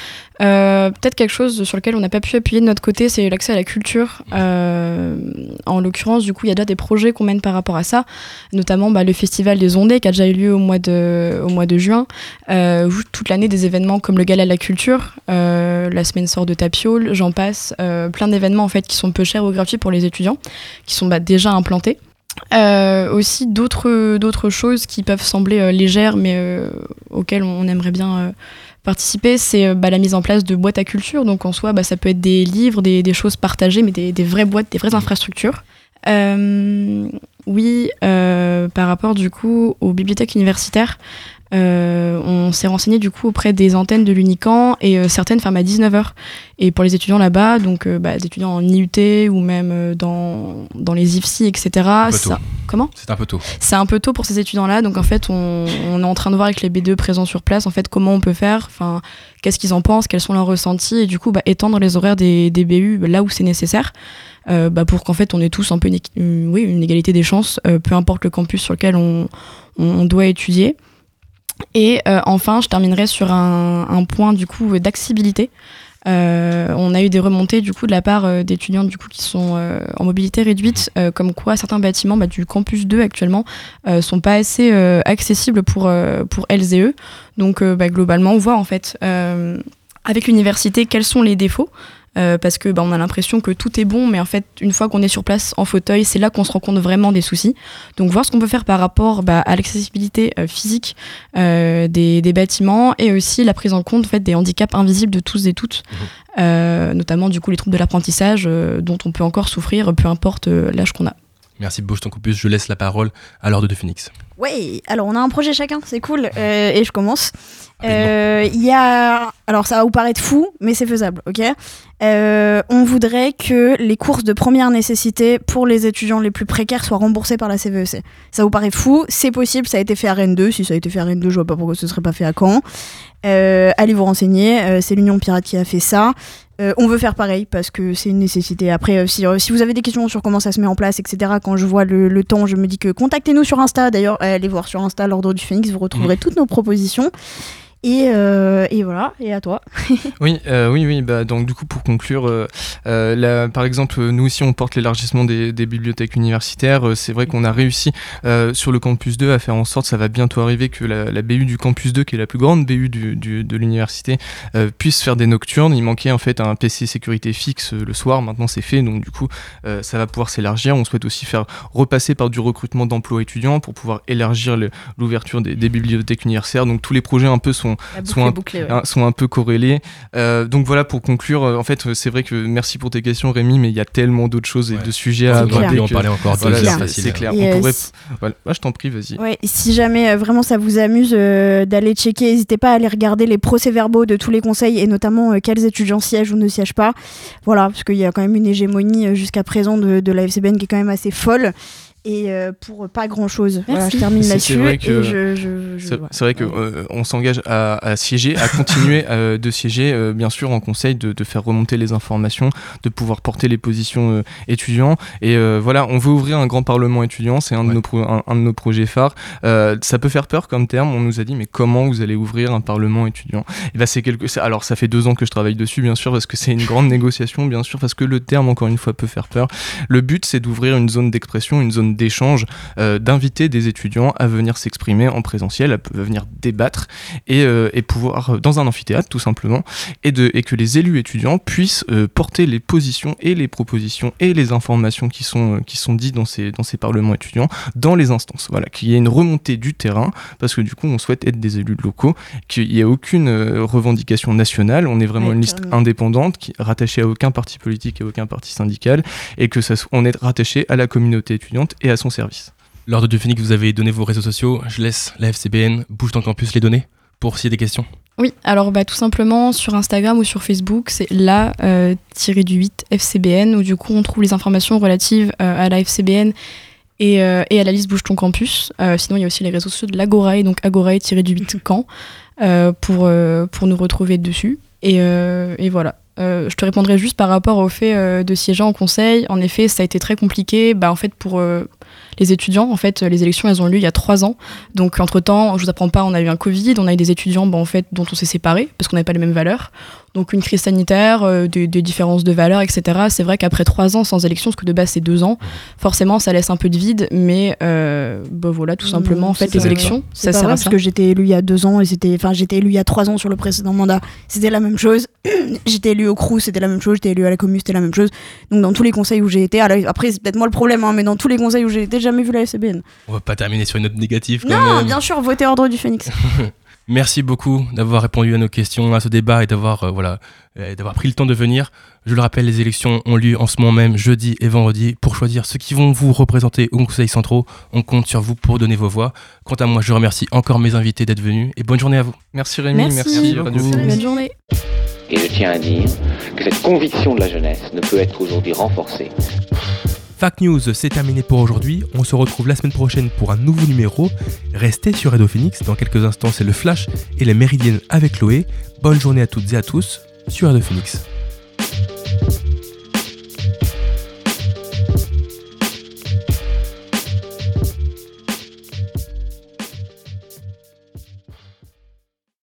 Euh, Peut-être quelque chose sur lequel on n'a pas pu appuyer de notre côté, c'est l'accès à la culture. Euh, en l'occurrence, du coup, il y a déjà des projets qu'on mène par rapport à ça, notamment bah, le Festival des Ondées qui a déjà eu lieu au mois de, au mois de juin. Euh, toute l'année, des événements comme le Gala de la Culture, euh, la semaine sort de Tapiole, j'en passe. euh, plein d'événements en fait qui sont peu chers ou gratuits pour les étudiants, qui sont bah, déjà implantés. Euh, aussi d'autres d'autres choses qui peuvent sembler euh, légères mais euh, auxquelles on aimerait bien euh, participer c'est bah, la mise en place de boîtes à culture. Donc en soi bah, ça peut être des livres des, des choses partagées mais des, des vraies boîtes des vraies infrastructures. Euh, oui euh, par rapport du coup aux bibliothèques universitaires Euh, on s'est renseigné du coup auprès des antennes de l'Unican et euh, certaines ferment à 19h. Et pour les étudiants là-bas, donc euh, bah, des étudiants en IUT ou même euh, dans, dans les IFSI, etc. ça- Comment C'est un peu tôt. c'est un peu tôt pour ces étudiants-là, donc en fait, on, on est en train de voir avec les B2 présents sur place, en fait, comment on peut faire, enfin, qu'est-ce qu'ils en pensent, quels sont leurs ressentis, et du coup, bah, étendre les horaires des, des BU là où c'est nécessaire, euh, bah, pour qu'en fait, on ait tous un peu une, oui, une égalité des chances, euh, peu importe le campus sur lequel on, on- on doit étudier. Et euh, enfin, je terminerai sur un, point du coup d'accessibilité. Euh, on a eu des remontées du coup de la part euh, d'étudiants du coup qui sont en mobilité réduite, comme quoi certains bâtiments bah, du campus 2 actuellement sont pas assez accessibles pour pour elles et eux. Donc bah, globalement, on voit en fait avec l'université quels sont les défauts. Euh, parce que bah, on a l'impression que tout est bon, mais en fait, une fois qu'on est sur place en fauteuil, c'est là qu'on se rend compte vraiment des soucis. Donc, voir ce qu'on peut faire par rapport bah, à l'accessibilité euh, physique euh, des, des bâtiments et aussi la prise en compte en fait, des handicaps invisibles de tous et toutes, Euh, notamment du coup les troubles de l'apprentissage euh, dont on peut encore souffrir, peu importe euh, l'âge qu'on a. Merci Bouge ton campus. Je laisse la parole à l'ordre de Phoenix. Ouais, alors on a un projet chacun, c'est cool. Euh, et je commence. Euh, Il y a. Alors ça va vous paraître fou, mais c'est faisable, ok? Euh, On voudrait que les courses de première nécessité pour les étudiants les plus précaires soient remboursées par la CVEC. Ça vous paraît fou? C'est possible, ça a été fait à Rennes 2. Si ça a été fait à Rennes 2, je vois pas pourquoi ce serait pas fait à Caen. Euh, allez vous renseigner, euh, c'est l'Union Pirate qui a fait ça. Euh, on veut faire pareil parce que c'est une nécessité. Après, euh, si, euh, si vous avez des questions sur comment ça se met en place, etc., quand je vois le, le temps, je me dis que contactez-nous sur Insta. D'ailleurs, allez voir sur Insta l'ordre du Phoenix, vous retrouverez toutes nos propositions. Et, euh, et voilà, et à toi. Oui, euh, oui, oui. Bah, donc du coup, pour conclure, euh, par exemple, nous aussi, on porte l'élargissement des, bibliothèques universitaires. C'est vrai qu'on a réussi sur le campus 2 à faire en sorte, ça va bientôt arriver, que la, BU du campus 2, qui est la plus grande BU de l'université, puisse faire des nocturnes. Il manquait en fait un PC sécurité fixe le soir. Maintenant, c'est fait. Donc du coup, ça va pouvoir s'élargir. On souhaite aussi faire repasser par du recrutement d'emplois étudiants pour pouvoir élargir l'ouverture des bibliothèques universitaires. Donc tous les projets un peu sont Boucle sont un, bouclée, ouais. hein, sont un peu corrélés. Euh, donc voilà, pour conclure, euh, en fait, euh, c'est vrai que merci pour tes questions, Rémi, mais il y a tellement d'autres choses et de sujets à aborder On parlait encore voilà, deux heures c'est- facile. C'est clair. Et, On pourrait... si- voilà. Ah, je t'en prie, vas-y. Ouais, si jamais euh, vraiment ça vous amuse euh, d'aller checker, n'hésitez pas à aller regarder les procès-verbaux de tous les conseils et notamment euh, quels étudiants siègent ou ne siègent pas. Voilà, parce qu'il y a quand même une hégémonie euh, jusqu'à présent de, de la FCBN qui est quand même assez folle. Et euh, pour pas grand chose. Voilà, Merci. je termine C'est- là-dessus. c'est vrai que- je- je- je- C'est voilà. c'est vrai que euh, on s'engage à, à siéger, à continuer euh, de siéger, euh, bien sûr, en conseil, de, de faire remonter les informations, de pouvoir porter les positions euh, étudiants. Et euh, voilà, on veut ouvrir un grand parlement étudiant, c'est un, de nos pro- un, un de nos projets phares. Euh, ça peut faire peur comme terme. On nous a dit, mais comment vous allez ouvrir un parlement étudiant? Et ben c'est quelque. Alors ça fait deux ans que je travaille dessus, bien sûr, parce que c'est une grande négociation, bien sûr, parce que le terme, encore une fois, peut faire peur. Le but, c'est d'ouvrir une zone d'expression, une zone d'échange euh, d'inviter des étudiants à venir s'exprimer en présentiel, à venir débattre et, euh, et pouvoir euh, dans un amphithéâtre tout simplement et, de, et que les élus étudiants puissent porter les positions et les propositions et les informations qui sont, qui sont dites dans ces, dans ces parlements étudiants dans les instances. Voilà, qu'il y ait une remontée du terrain parce que du coup on souhaite être des élus locaux, qu'il n'y ait aucune revendication nationale, on est vraiment Ouais, une liste indépendante qui rattachée à aucun parti politique et aucun parti syndical et que ça, on est rattaché à la communauté étudiante et à son service. L'ordre du Phoenix, vous avez donné vos réseaux sociaux. Je laisse la FCBN, Bouge ton campus, les donner pour s'il y a des questions. Oui, alors bah, tout simplement sur Instagram ou sur Facebook, c'est la euh, du 8 FCBN où du coup on trouve les informations relatives euh, à la FCBN et, euh, et à la liste Bouge ton campus. Euh, sinon il y a aussi les réseaux sociaux de l'Agorae, donc Agorae du 8 Caen euh, pour, euh, pour nous retrouver dessus. Et, euh, et voilà. Euh, je te répondrai juste par rapport au fait euh, de siéger en conseil. En effet, ça a été très compliqué. Bah, en fait, pour euh, les étudiants, en fait, les élections, elles ont lieu il y a trois ans. Donc, entre-temps, je vous apprends pas, on a eu un Covid, on a eu des étudiants bah, en fait, dont on s'est séparés parce qu'on n'avait pas les mêmes valeurs. Donc, une crise sanitaire, euh, des, des différences de valeurs, etc. C'est vrai qu'après trois ans sans élection, ce que de base c'est deux ans, forcément, ça laisse un peu de vide. Mais euh, bah, voilà, tout simplement, en fait, les élections, ça sert vrai à parce ça. que j'étais élu il y a deux ans et c'était, enfin j'étais élu il y a trois ans sur le précédent mandat, c'était la même chose. j'étais élu au CRU, c'était la même chose. J'étais élu à la commune, c'était la même chose. Donc dans tous les conseils où j'ai été, alors, après c'est peut-être moi le problème, hein, mais dans tous les conseils où j'ai été, j'ai jamais vu la FCBN. On va pas terminer sur une note négative quand Non, même. bien sûr, votez ordre du Phénix. Merci beaucoup d'avoir répondu à nos questions, à ce débat et d'avoir euh, voilà, euh, d'avoir pris le temps de venir. Je le rappelle, les élections ont lieu en ce moment même, jeudi et vendredi, pour choisir ceux qui vont vous représenter au Conseil centraux. On compte sur vous pour donner vos voix. Quant à moi, je remercie encore mes invités d'être venus et bonne journée à vous. Merci Rémi, merci, Merci. Merci. Bonne journée. Et je tiens à dire que cette conviction de la jeunesse ne peut être aujourd'hui renforcée Fact News, c'est terminé pour aujourd'hui. On se retrouve la semaine prochaine pour un nouveau numéro. Restez sur Radio. Dans quelques instants, c'est le Flash et les Méridiennes avec Chloé. Bonne journée à toutes et à tous sur Radio.